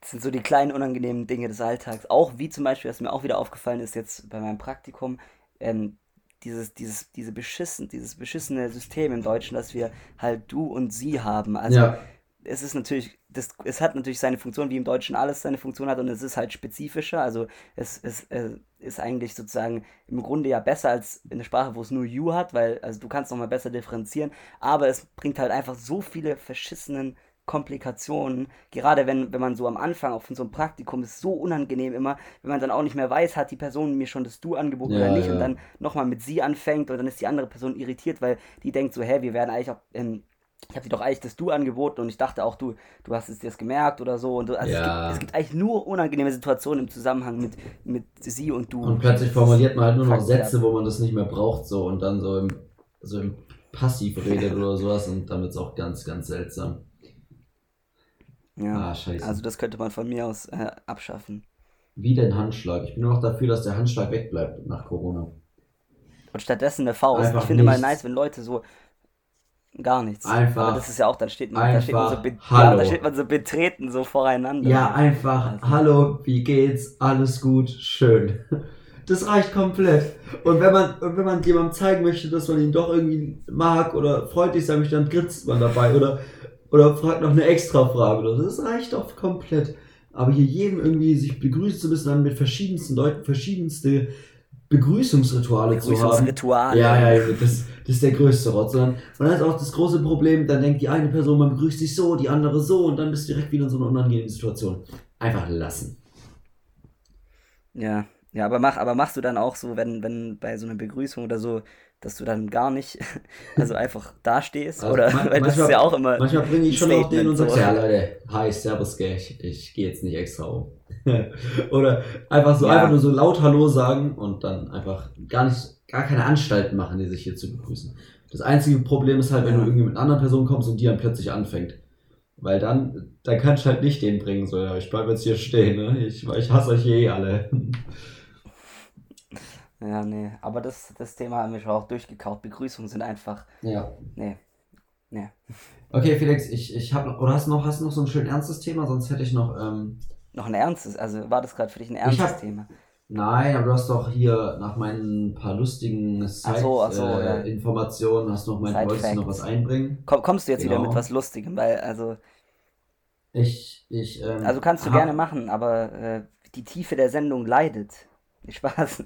Das sind so die kleinen unangenehmen Dinge des Alltags. Auch wie zum Beispiel, was mir auch wieder aufgefallen ist jetzt bei meinem Praktikum, ähm, dieses, dieses, diese beschissen, dieses beschissene System im Deutschen, dass wir halt du und sie haben. Also ja. es ist natürlich, das, es hat natürlich seine Funktion, wie im Deutschen alles seine Funktion hat und es ist halt spezifischer. Also es, es, es ist eigentlich sozusagen im Grunde ja besser als in der Sprache, wo es nur you hat, weil also du kannst nochmal besser differenzieren, aber es bringt halt einfach so viele verschissenen Komplikationen, gerade wenn, wenn man so am Anfang auch von so einem Praktikum ist, so unangenehm immer, wenn man dann auch nicht mehr weiß, hat die Person mir schon das Du angeboten ja, oder nicht ja. und dann nochmal mit sie anfängt und dann ist die andere Person irritiert, weil die denkt so, hä, wir werden eigentlich auch, ähm, ich habe dir doch eigentlich das Du angeboten und ich dachte auch, du, du hast es dir gemerkt oder so. Und also ja. es, gibt, es gibt eigentlich nur unangenehme Situationen im Zusammenhang mit, mit sie und du.
Und plötzlich formuliert man halt nur noch Sätze, wo man das nicht mehr braucht, so und dann so im, so im Passiv redet oder sowas und damit ist auch ganz, ganz seltsam.
Ja, ah, scheiße. Also das könnte man von mir aus äh, abschaffen.
Wie den Handschlag. Ich bin nur noch dafür, dass der Handschlag wegbleibt nach Corona.
Und stattdessen eine Faust. Einfach ich finde mal nice, wenn Leute so. Gar nichts.
Einfach.
Aber das ist ja auch, dann steht man, da steht man so, ja, da steht man so betreten so voreinander.
Ja, einfach,
Also-
hallo, wie geht's? Alles gut, schön. Das reicht komplett. Und wenn man, und wenn man jemandem zeigen möchte, dass man ihn doch irgendwie mag oder freundlich sein möchte, dann grinst man dabei oder, oder fragt noch eine extra Frage oder so. Das reicht doch komplett. Aber hier jedem irgendwie sich begrüßen zu müssen, dann mit verschiedensten Leuten verschiedenste Begrüßungsrituale zu haben.
Begrüßungsrituale.
Ja, ja, das, das ist der größte Rotz. Dann, und dann ist auch das große Problem, dann denkt die eine Person, man begrüßt sich so, die andere so und dann bist du direkt wieder in so einer unangenehmen Situation. Einfach lassen.
Ja, ja, aber mach, aber machst du dann auch so, wenn, wenn bei so einer Begrüßung oder so, dass du dann gar nicht, also einfach dastehst?
Also
oder
man-
weil das ist
manchmal-
ja auch immer.
Manchmal bringe ich schon auch den und sage,
so.
ja Leute, hi, servus, gell, ich, ich gehe jetzt nicht extra um. Oder einfach so,
Ja.
einfach nur so laut Hallo sagen und dann einfach gar nicht, gar keine Anstalten machen, die sich hier zu begrüßen. Das einzige Problem ist halt, wenn
Ja.
du irgendwie mit einer anderen Person kommst und die dann plötzlich anfängt. Weil dann, dann kannst du halt nicht den bringen, so, ja, ich bleibe jetzt hier stehen, ne? Ich, ich hasse euch eh alle.
Ja, nee, aber das, das Thema haben wir schon auch durchgekaut. Begrüßungen sind einfach,
Ja.
nee, nee.
Okay, Felix, ich, ich habe noch, oder hast du noch, hast noch so ein schön ernstes Thema? Sonst hätte ich noch, ähm,
Noch ein ernstes, also war das gerade für dich ein ernstes
hab-
Thema?
Nein, aber du hast doch hier nach meinen paar lustigen
Ach so, so.
Side-Informationen, hast du noch wolltest
Side
noch was einbringen.
Komm, kommst du jetzt wieder
Genau.
mit was Lustigem, weil, also,
Ich, ich, ähm,
also kannst du gerne machen, aber äh, die Tiefe der Sendung leidet. Spaß,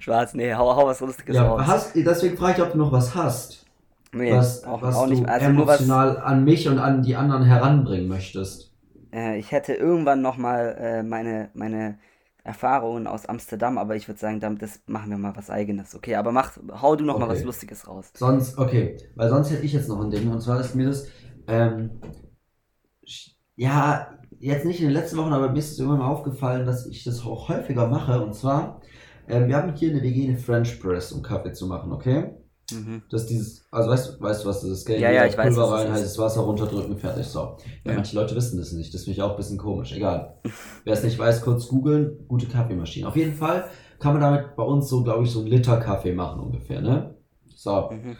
Spaß, nee, hau, hau was Lustiges
Ja,
raus.
hast, deswegen frage ich, ob du noch was hast,
nee,
was,
auch,
was
auch
du
nicht, also nur was,
emotional an mich und an die anderen heranbringen möchtest.
äh, ich hätte irgendwann nochmal äh, meine, meine Erfahrungen aus Amsterdam, aber ich würde sagen, damit, das machen wir mal was Eigenes. Okay, aber mach, hau du noch mal
Okay.
was Lustiges raus.
Sonst, okay, weil sonst hätte ich jetzt noch ein Ding, und zwar ist mir das, ähm, ja, jetzt nicht in den letzten Wochen, aber mir ist es irgendwann mal aufgefallen, dass ich das auch häufiger mache, und zwar, ähm, wir haben hier eine WG eine French Press, um Kaffee zu machen, okay?
Mhm.
Das ist dieses, also weißt, du- weißt du, was das ist, gell?
Ja, ja, ich weiß,
Pulver
was das
rein, heißes Wasser runterdrücken, fertig, so. Ja,
Ja.
manche Leute wissen das nicht, das finde ich auch ein bisschen komisch, egal. Wer es nicht weiß, kurz googeln, gute Kaffeemaschine. Auf jeden Fall kann man damit bei uns so, glaube ich, so einen Liter Kaffee machen ungefähr, ne? So.
Mhm.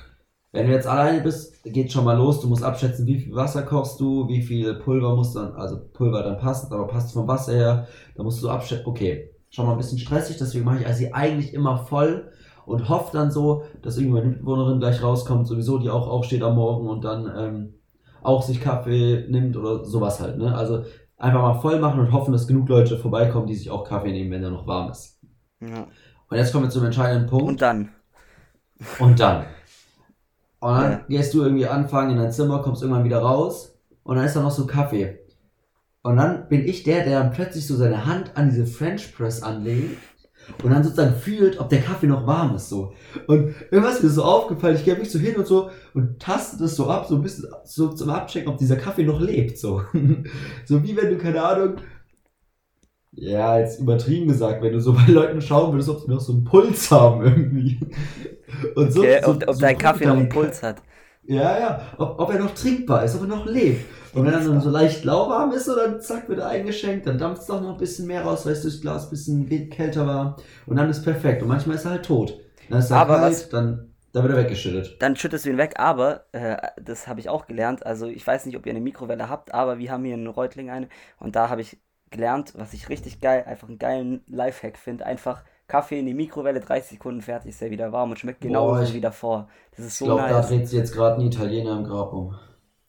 Wenn du jetzt alleine bist, geht schon mal los. Du musst abschätzen, wie viel Wasser kochst du, wie viel Pulver muss dann, also Pulver dann passt, aber passt vom Wasser her. Da musst du abschätzen, okay, schon mal ein bisschen stressig, deswegen mache ich also sie eigentlich immer voll und hoffe dann so, dass irgendwie meine Mitbewohnerin gleich rauskommt, sowieso, die auch aufsteht am Morgen und dann ähm, auch sich Kaffee nimmt oder sowas halt, ne? Also einfach mal voll machen und hoffen, dass genug Leute vorbeikommen, die sich auch Kaffee nehmen, wenn er noch warm ist.
Ja.
Und jetzt kommen wir zum entscheidenden Punkt.
Und dann.
Und dann. Und dann
Ja.
gehst du irgendwie anfangen in dein Zimmer, kommst irgendwann wieder raus und dann ist da noch so Kaffee. Und dann bin ich der, der dann plötzlich so seine Hand an diese French Press anlegt und dann sozusagen fühlt, ob der Kaffee noch warm ist so. Und irgendwas ist mir so aufgefallen, ich gehe mich so hin und so und taste das so ab, so ein bisschen so zum Abchecken, ob dieser Kaffee noch lebt so. so wie wenn du, keine Ahnung, ja, jetzt übertrieben gesagt, wenn du so bei Leuten schauen würdest, ob sie noch so einen Puls haben irgendwie. Und so,
Okay,
so,
ob, ob
so
dein
guckt
Kaffee noch
dein
einen Puls hat.
Ja, ja, ob, ob er noch trinkbar ist, ob er noch lebt. Und wenn er dann so leicht lauwarm ist, dann zack, wird er eingeschenkt, dann dampft es doch noch ein bisschen mehr raus, weil es das Glas ein bisschen kälter war. Und dann ist perfekt. Und manchmal ist er halt tot. Dann ist er
Aber
kalt,
was-
dann, dann wird er weggeschüttet.
Dann schüttest du ihn weg, aber, äh, das habe ich auch gelernt, also ich weiß nicht, ob ihr eine Mikrowelle habt, aber wir haben hier in Reutling eine und da habe ich gelernt, was ich richtig geil, einfach einen geilen Lifehack finde, einfach Kaffee in die Mikrowelle, 30 Sekunden fertig, ist er wieder warm und schmeckt genauso
ich-
wie davor. Das ist
Ich
so
glaube, da dreht sich jetzt gerade ein Italiener im Grab um.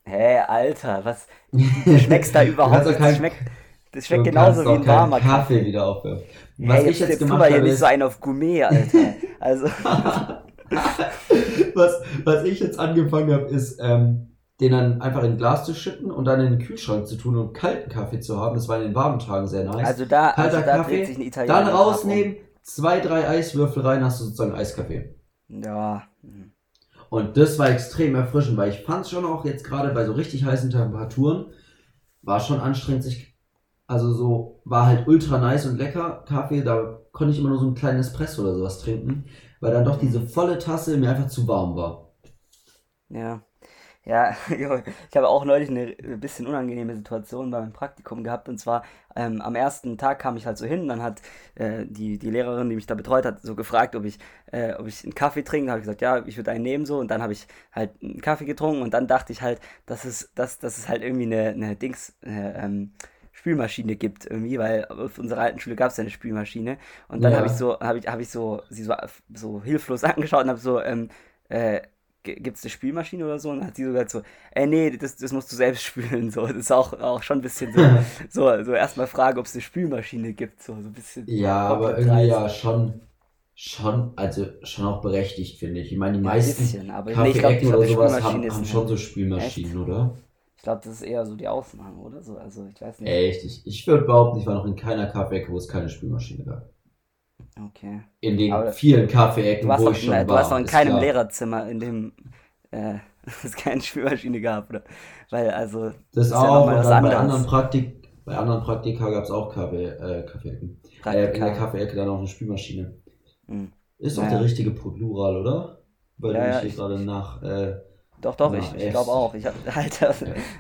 Hä, Alter, was, du schmeckst da überhaupt nicht, das schmeckt, das schmeckt genauso wie ein warmer
Kaffee
Kaffee.
wieder aufwärmen. Was
Hey,
ich jetzt
tu
gemacht
mal hier
habe,
nicht
ist,
so einen auf Gourmet, Alter. Also,
was, was ich jetzt angefangen habe, ist, ähm, den dann einfach in ein Glas zu schütten und dann in den Kühlschrank zu tun und kalten Kaffee zu haben. Das war in den warmen Tagen sehr nice.
also da, also
Kalter
da
Kaffee,
dreht sich ein Italiener.
dann
Grab um.
rausnehmen, zwei, drei Eiswürfel rein, hast du sozusagen Eiskaffee.
Ja. hm.
Und das war extrem erfrischend, weil ich fand es schon auch jetzt gerade bei so richtig heißen Temperaturen, war schon anstrengend, sich, also so, war halt ultra nice und lecker Kaffee, da konnte ich immer nur so ein kleines Espresso oder sowas trinken, weil dann doch diese volle Tasse mir einfach zu warm war.
Ja. Ja, ich habe auch neulich eine bisschen unangenehme Situation bei meinem Praktikum gehabt. Und zwar ähm, am ersten Tag kam ich halt so hin, dann hat äh, die, die Lehrerin, die mich da betreut hat, so gefragt, ob ich, äh, ob ich einen Kaffee trinke. habe ich gesagt, ja, ich würde einen nehmen so. Und dann habe ich halt einen Kaffee getrunken und dann dachte ich halt, dass es, dass, dass es halt irgendwie eine, eine Dings, äh, ähm, Spülmaschine gibt irgendwie, weil auf unserer alten Schule gab es ja eine Spülmaschine. Und dann ja. habe ich so, habe ich, habe ich so, sie so, so hilflos angeschaut und habe so, ähm, äh, gibt es eine Spülmaschine oder so? Und dann hat sie so gesagt so, äh, nee, das, das musst du selbst spülen. So, das ist auch, auch schon ein bisschen so, so, so erstmal Frage, ob es eine Spülmaschine gibt. So, so ein bisschen.
Ja, aber irgendwie ja schon, schon, also schon auch berechtigt, finde ich. Ich meine, die meisten bisschen, aber nee, oder sowas haben, haben schon so Spülmaschinen, Echt? oder?
Ich glaube, das ist eher so die Ausnahme, oder so. Also ich weiß nicht.
Echt? Ich, ich würde behaupten, ich war noch in keiner Kaffeeecke, wo es keine Spülmaschine gab.
Okay.
In den Aber vielen Kaffeeecken, wo ich schon
war. Du warst noch in keinem klar. Lehrerzimmer, in dem äh, es keine Spülmaschine gab, oder? Weil, also.
Das, das auch, ja und dann bei anderen, Praktik, bei anderen Praktika gab es auch Kaffee, äh, Kaffeeecken. Äh, in der Kaffeeecke dann auch eine Spülmaschine. Hm. Ist doch ja. der richtige Plural, oder? Weil ja, du mich hier gerade nach. Äh,
doch, doch, ich, ich glaube auch. Ich hab, Alter,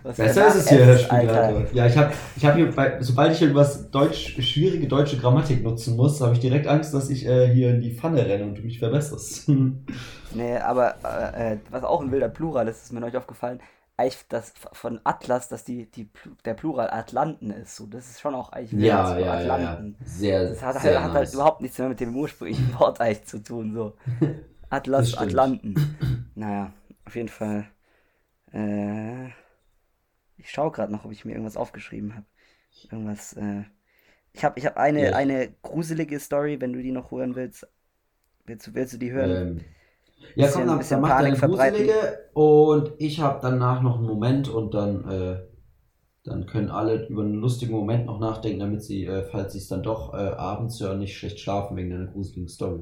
was Besser ist es hier, Herr Spiegel. Ja, ich habe ich hab hier, bei, sobald ich irgendwas Deutsch, schwierige deutsche Grammatik nutzen muss, habe ich direkt Angst, dass ich äh, hier in die Pfanne renne und du mich verbesserst.
nee, aber äh, was auch ein wilder Plural ist, ist mir neulich aufgefallen, eigentlich das von Atlas, dass die, die, der Plural Atlanten ist. So, das ist schon auch eigentlich
wild, ja, so ja, Atlanten. Ja, ja. Sehr,
das hat,
sehr
halt, hat halt überhaupt nichts mehr mit dem ursprünglichen Wort eigentlich zu tun. So. Atlas, Atlanten. Naja. Auf jeden Fall. Äh, ich schaue gerade noch, ob ich mir irgendwas aufgeschrieben habe. Irgendwas. Äh, ich habe ich hab eine, ja. eine gruselige Story, wenn du die noch hören willst. Willst du, willst du die hören? Ähm,
ja, komm, dann, dann mach deine gruselige und ich habe danach noch einen Moment und dann, äh, dann können alle über einen lustigen Moment noch nachdenken, damit sie, äh, falls sie es dann doch äh, abends hören, nicht schlecht schlafen wegen deiner gruseligen Story.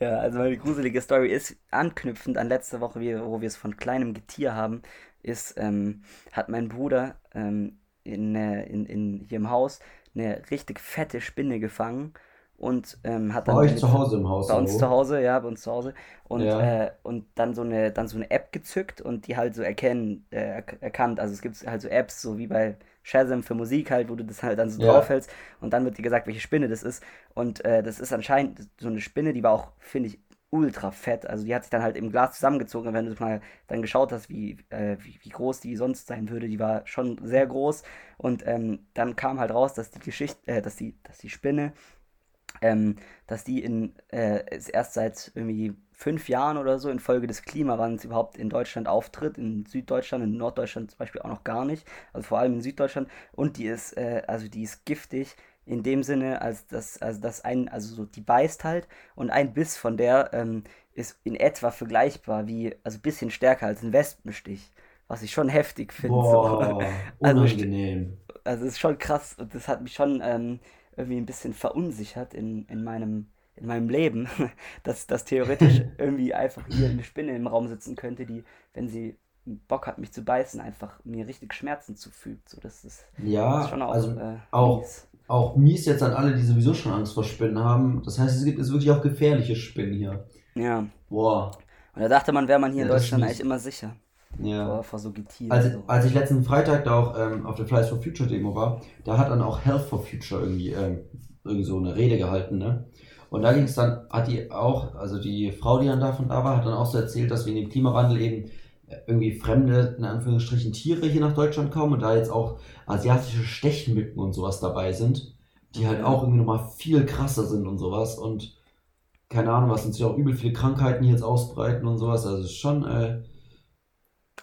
Ja, also meine gruselige Story ist anknüpfend an letzte Woche, wo wir es von kleinem Getier haben, ist, ähm, hat mein Bruder ähm, in, in, in, hier im Haus eine richtig fette Spinne gefangen und ähm, hat
dann bei euch zu Hause im Haus
bei uns zu Hause ja bei uns zu Hause. Und ja. äh, und dann so eine dann so eine App gezückt und die halt so erkennen äh, erkannt. Also es gibt halt so Apps so wie bei Shazam für Musik halt, wo du das halt dann so ja. draufhältst und dann wird dir gesagt, welche Spinne das ist. Und äh, das ist anscheinend so eine Spinne, die war auch, finde ich, ultra fett. Also die hat sich dann halt im Glas zusammengezogen. Und wenn du mal dann geschaut hast, wie, äh, wie, wie, groß die sonst sein würde, die war schon sehr groß. Und ähm, dann kam halt raus, dass die Geschichte, äh, dass die, dass die Spinne, ähm, dass die in äh, erst seit irgendwie fünf Jahren oder so infolge des Klimawandels überhaupt in Deutschland auftritt. In Süddeutschland, in Norddeutschland zum Beispiel auch noch gar nicht. Also vor allem in Süddeutschland. Und die ist, äh, also die ist giftig in dem Sinne, als dass, also dass ein, also so, die beißt halt und ein Biss von der ähm, ist in etwa vergleichbar wie, also ein bisschen stärker als ein Wespenstich. Was ich schon heftig finde.
So. Also, unangenehm.
Also, es ist schon krass und das hat mich schon ähm, irgendwie ein bisschen verunsichert in, in meinem in meinem Leben, dass, dass theoretisch irgendwie einfach hier eine Spinne im Raum sitzen könnte, die, wenn sie Bock hat, mich zu beißen, einfach mir richtig Schmerzen zufügt. So, das ist,
ja, das ist schon auch, also äh, auch, mies. auch mies jetzt an alle, die sowieso schon Angst vor Spinnen haben. Das heißt, es gibt es wirklich auch gefährliche Spinnen hier.
Ja.
Boah.
Und da dachte man, wäre man hier ja, in Deutschland eigentlich immer sicher.
Ja.
Vor, vor so Getieren.
Als, so. als ich letzten Freitag da auch ähm, auf der Flies for Future Demo war, da hat dann auch Health for Future irgendwie, ähm, irgendwie so eine Rede gehalten, ne? Und da ging es dann, hat die auch, also die Frau, die dann davon da war, hat dann auch so erzählt, dass wegen dem Klimawandel eben irgendwie fremde, in Anführungsstrichen, Tiere hier nach Deutschland kommen und da jetzt auch asiatische Stechmücken und sowas dabei sind, die halt auch irgendwie nochmal viel krasser sind und sowas und keine Ahnung, was uns ja auch übel viele Krankheiten hier jetzt ausbreiten und sowas. Also es ist schon, äh,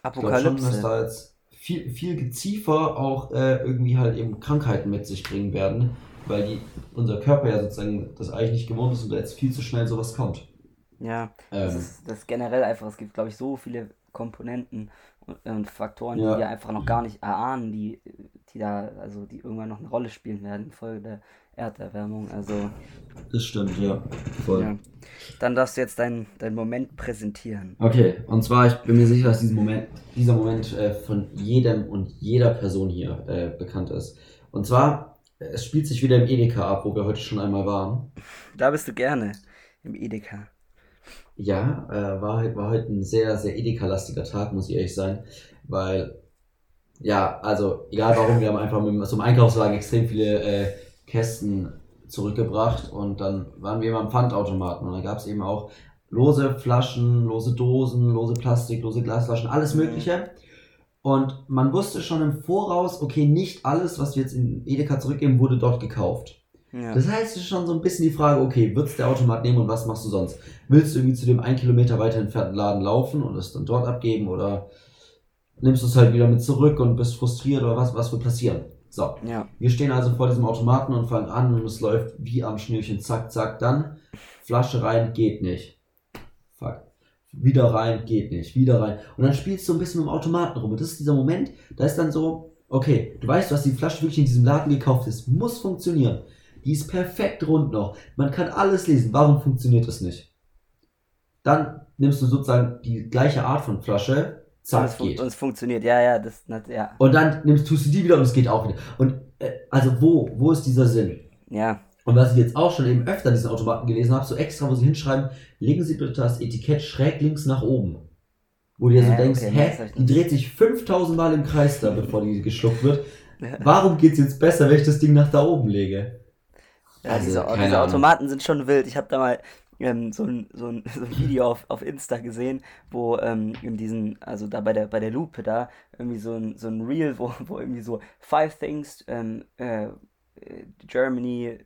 Apokalypse. Ich schon,
dass da jetzt viel, viel Geziefer auch äh, irgendwie halt eben Krankheiten mit sich bringen werden, weil die, unser Körper ja sozusagen das eigentlich nicht gewohnt ist und da jetzt viel zu schnell sowas kommt.
Ja, ähm, das, ist, das ist generell einfach, es gibt glaube ich so viele Komponenten und, und Faktoren, ja. die wir einfach noch gar nicht erahnen, die, die da, also die irgendwann noch eine Rolle spielen werden infolge der Erderwärmung. Also.
Das stimmt, ja. Voll. Ja.
Dann darfst du jetzt deinen dein Moment präsentieren.
Okay, und zwar, ich bin mir sicher, dass Moment, dieser Moment äh, von jedem und jeder Person hier äh, bekannt ist. Und zwar es spielt sich wieder im Edeka ab, wo wir heute schon einmal waren.
Da bist du gerne, im Edeka.
Ja, äh, war, war heute ein sehr, sehr Edeka-lastiger Tag, muss ich ehrlich sein. Weil, ja, also, egal warum, wir haben einfach mit so einem Einkaufswagen extrem viele äh, Kästen zurückgebracht und dann waren wir immer am Pfandautomaten und da gab es eben auch lose Flaschen, lose Dosen, lose Plastik, lose Glasflaschen, alles Mögliche. Und man wusste schon im Voraus, okay, nicht alles, was wir jetzt in Edeka zurückgeben, wurde dort gekauft. Ja. Das heißt, es ist schon so ein bisschen die Frage, okay, wird es der Automat nehmen und was machst du sonst? Willst du irgendwie zu dem ein Kilometer weiter entfernten Laden laufen und es dann dort abgeben oder nimmst du es halt wieder mit zurück und bist frustriert oder was, was wird passieren? So, ja. wir stehen also vor diesem Automaten und fangen an und es läuft wie am Schnürchen, zack, zack, dann Flasche rein, geht nicht. Wieder rein, geht nicht, wieder rein. Und dann spielst du ein bisschen mit dem Automaten rum. Und das ist dieser Moment, da ist dann so, okay, du weißt, du hast die Flasche wirklich in diesem Laden gekauft, es muss funktionieren. Die ist perfekt rund noch. Man kann alles lesen. Warum funktioniert das nicht? Dann nimmst du sozusagen die gleiche Art von Flasche, zack,
und geht. Und es funktioniert, ja, ja, das, ja.
Und dann nimmst, tust du die wieder und es geht auch wieder. Und äh, also wo, wo ist dieser Sinn?
Ja.
Und was ich jetzt auch schon eben öfter diesen Automaten gelesen habe, so extra, wo sie hinschreiben, legen Sie bitte das Etikett schräg links nach oben. Wo du dir ja, so denkst, okay, hä, die dreht sich 5000 Mal im Kreis da, bevor die geschluckt wird. Warum geht's jetzt besser, wenn ich das Ding nach da oben lege?
Ja, also, diese, diese Automaten sind schon wild. Ich habe da mal ähm, so, ein, so, ein, so ein Video auf, auf Insta gesehen, wo ähm, in diesen, also da bei der, bei der Lupe da, irgendwie so ein, so ein Reel, wo, wo irgendwie so Five Things ähm, äh, Germany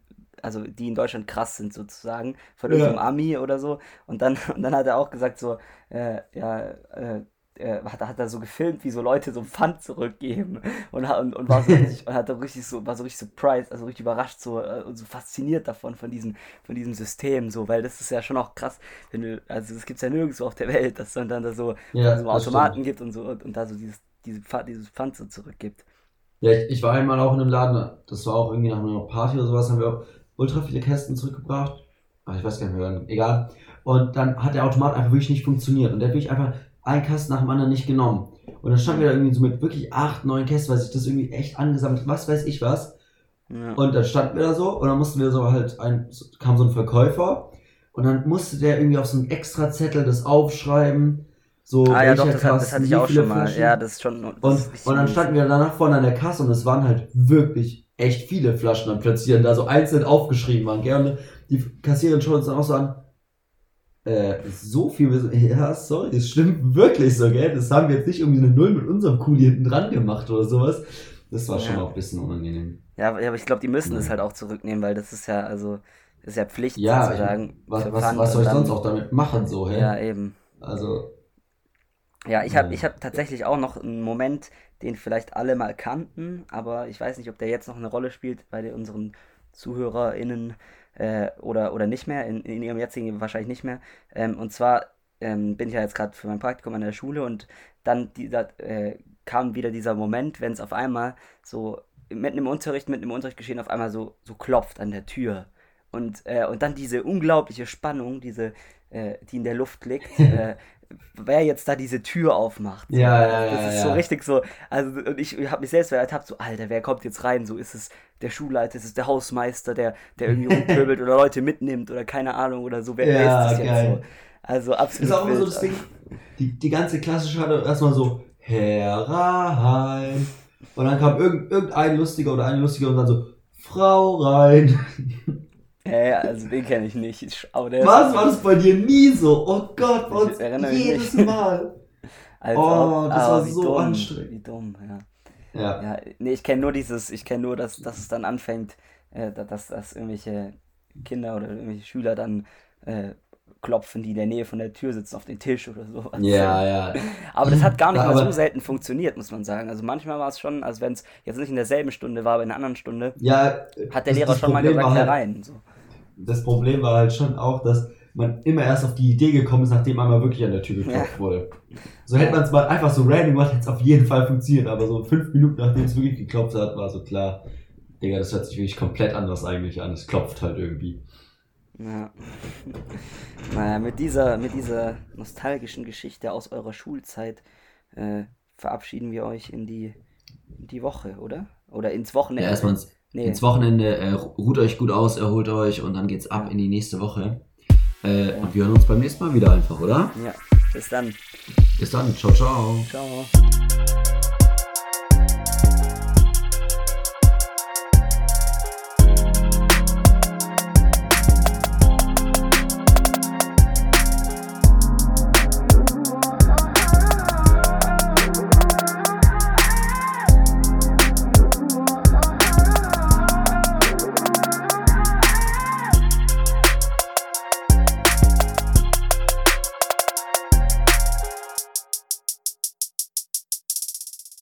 also die in Deutschland krass sind sozusagen, von ja. irgendeinem Ami oder so. Und dann, und dann hat er auch gesagt, so, äh, ja, äh, äh, hat, hat er so gefilmt, wie so Leute so Pfand zurückgeben und, und, und war so richtig, und hat richtig so, war so richtig surprised, also richtig überrascht so, äh, und so fasziniert davon, von diesem, von diesem System, so, weil das ist ja schon auch krass, wenn du, also das gibt es ja nirgendwo auf der Welt, dass es dann da so, ja, so Automaten stimmt. gibt und so und, und da so dieses, diese Pfand, dieses Pfand so zurückgibt.
Ja, ich, ich war einmal auch in einem Laden, das war auch irgendwie nach einer Party oder sowas, haben wir auch ultra viele Kästen zurückgebracht. Ach, ich weiß gar nicht mehr, egal. Und dann hat der Automat einfach wirklich nicht funktioniert. Und der hat wirklich einfach einen Kasten nach dem anderen nicht genommen. Und dann standen wir da irgendwie so mit wirklich acht, neun Kästen, weil sich das irgendwie echt angesammelt hat, was weiß ich was. Ja. Und dann standen wir da so und dann mussten wir so halt ein, kam so ein Verkäufer und dann musste der irgendwie auf so einen extra Zettel das aufschreiben. So,
ah ja, doch, das, hat, das hatte ich auch schon mal. Ja, das ist schon. Das
und,
ist
und dann standen wir danach vorne an der Kasse und es waren halt wirklich echt viele Flaschen dann platzieren, da so einzeln aufgeschrieben waren. Gerne. Die Kassiererin schaut uns dann auch so an, äh, so viel, ja, sorry, das stimmt wirklich so, gell? Das haben wir jetzt nicht irgendwie eine Null mit unserem Kuli hinten dran gemacht oder sowas. Das war schon ja. auch ein bisschen unangenehm.
Ja, aber ich glaube, die müssen ja. es halt auch zurücknehmen, weil das ist ja, also, das ist ja Pflicht ja, sozusagen.
Was, was, was soll ich dann, sonst auch damit machen, so, hä?
Ja, eben.
Also.
Ja, ich habe ich hab tatsächlich auch noch einen Moment, den vielleicht alle mal kannten, aber ich weiß nicht, ob der jetzt noch eine Rolle spielt bei unseren ZuhörerInnen äh, oder, oder nicht mehr, in, in ihrem jetzigen wahrscheinlich nicht mehr. Ähm, und zwar ähm, bin ich ja jetzt gerade für mein Praktikum an der Schule und dann dieser, äh, kam wieder dieser Moment, wenn es auf einmal so mitten im Unterricht, mitten im Unterricht geschehen, auf einmal so, so klopft an der Tür. Und, äh, und dann diese unglaubliche Spannung, diese, äh, die in der Luft liegt, äh, wer jetzt da diese Tür aufmacht.
So. Ja, ja, ja.
Das ist
ja.
so richtig so. Also, und ich habe mich selbst ertappt, so, Alter, wer kommt jetzt rein? So ist es der Schulleiter, ist es der Hausmeister, der, der irgendwie umpöbelt oder Leute mitnimmt oder keine Ahnung oder so. Wer,
ja,
ist
das geil. jetzt
so? Also absolut.
Ist auch immer so das Ding, die, die ganze klassische hatte erstmal so, herein. Und dann kam irgend, irgendein Lustiger oder eine Lustige und dann so, Frau rein.
Hä, also den kenne ich nicht.
Aber der Was war das bei dir nie so? Oh Gott, bei uns jedes Mal.
Also,
oh, das
war
ah, so
dumm,
anstrengend.
Wie dumm, ja.
Ja.
ja nee, ich kenne nur dieses, ich kenne nur, dass, dass es dann anfängt, äh, dass, dass irgendwelche Kinder oder irgendwelche Schüler dann äh, klopfen, die in der Nähe von der Tür sitzen, auf den Tisch oder so.
Ja, ja.
Aber das hat gar nicht mal so selten funktioniert, muss man sagen. Also manchmal war es schon, also wenn es jetzt nicht in derselben Stunde war, aber in einer anderen Stunde,
ja,
hat der Lehrer schon mal gesagt, halt, herein. So
das Problem war halt schon auch, dass man immer erst auf die Idee gekommen ist, nachdem einmal wirklich an der Tür geklopft ja. wurde. So hätte man es mal einfach so random gemacht, hätte es auf jeden Fall funktioniert, aber so fünf Minuten nachdem es wirklich geklopft hat, war so klar, Digga, das hört sich wirklich komplett anders eigentlich an. Es klopft halt irgendwie.
Ja. Naja, mit dieser, mit dieser nostalgischen Geschichte aus eurer Schulzeit äh, verabschieden wir euch in die, in die Woche, oder? Oder ins Wochenende.
Ja, erstmal ins, Nee. Ins Wochenende äh, ruht euch gut aus, erholt euch und dann geht's ab ja. in die nächste Woche. Äh, Und wir hören uns beim nächsten Mal wieder einfach, oder?
Ja, bis dann.
Bis dann. Ciao, ciao.
Ciao.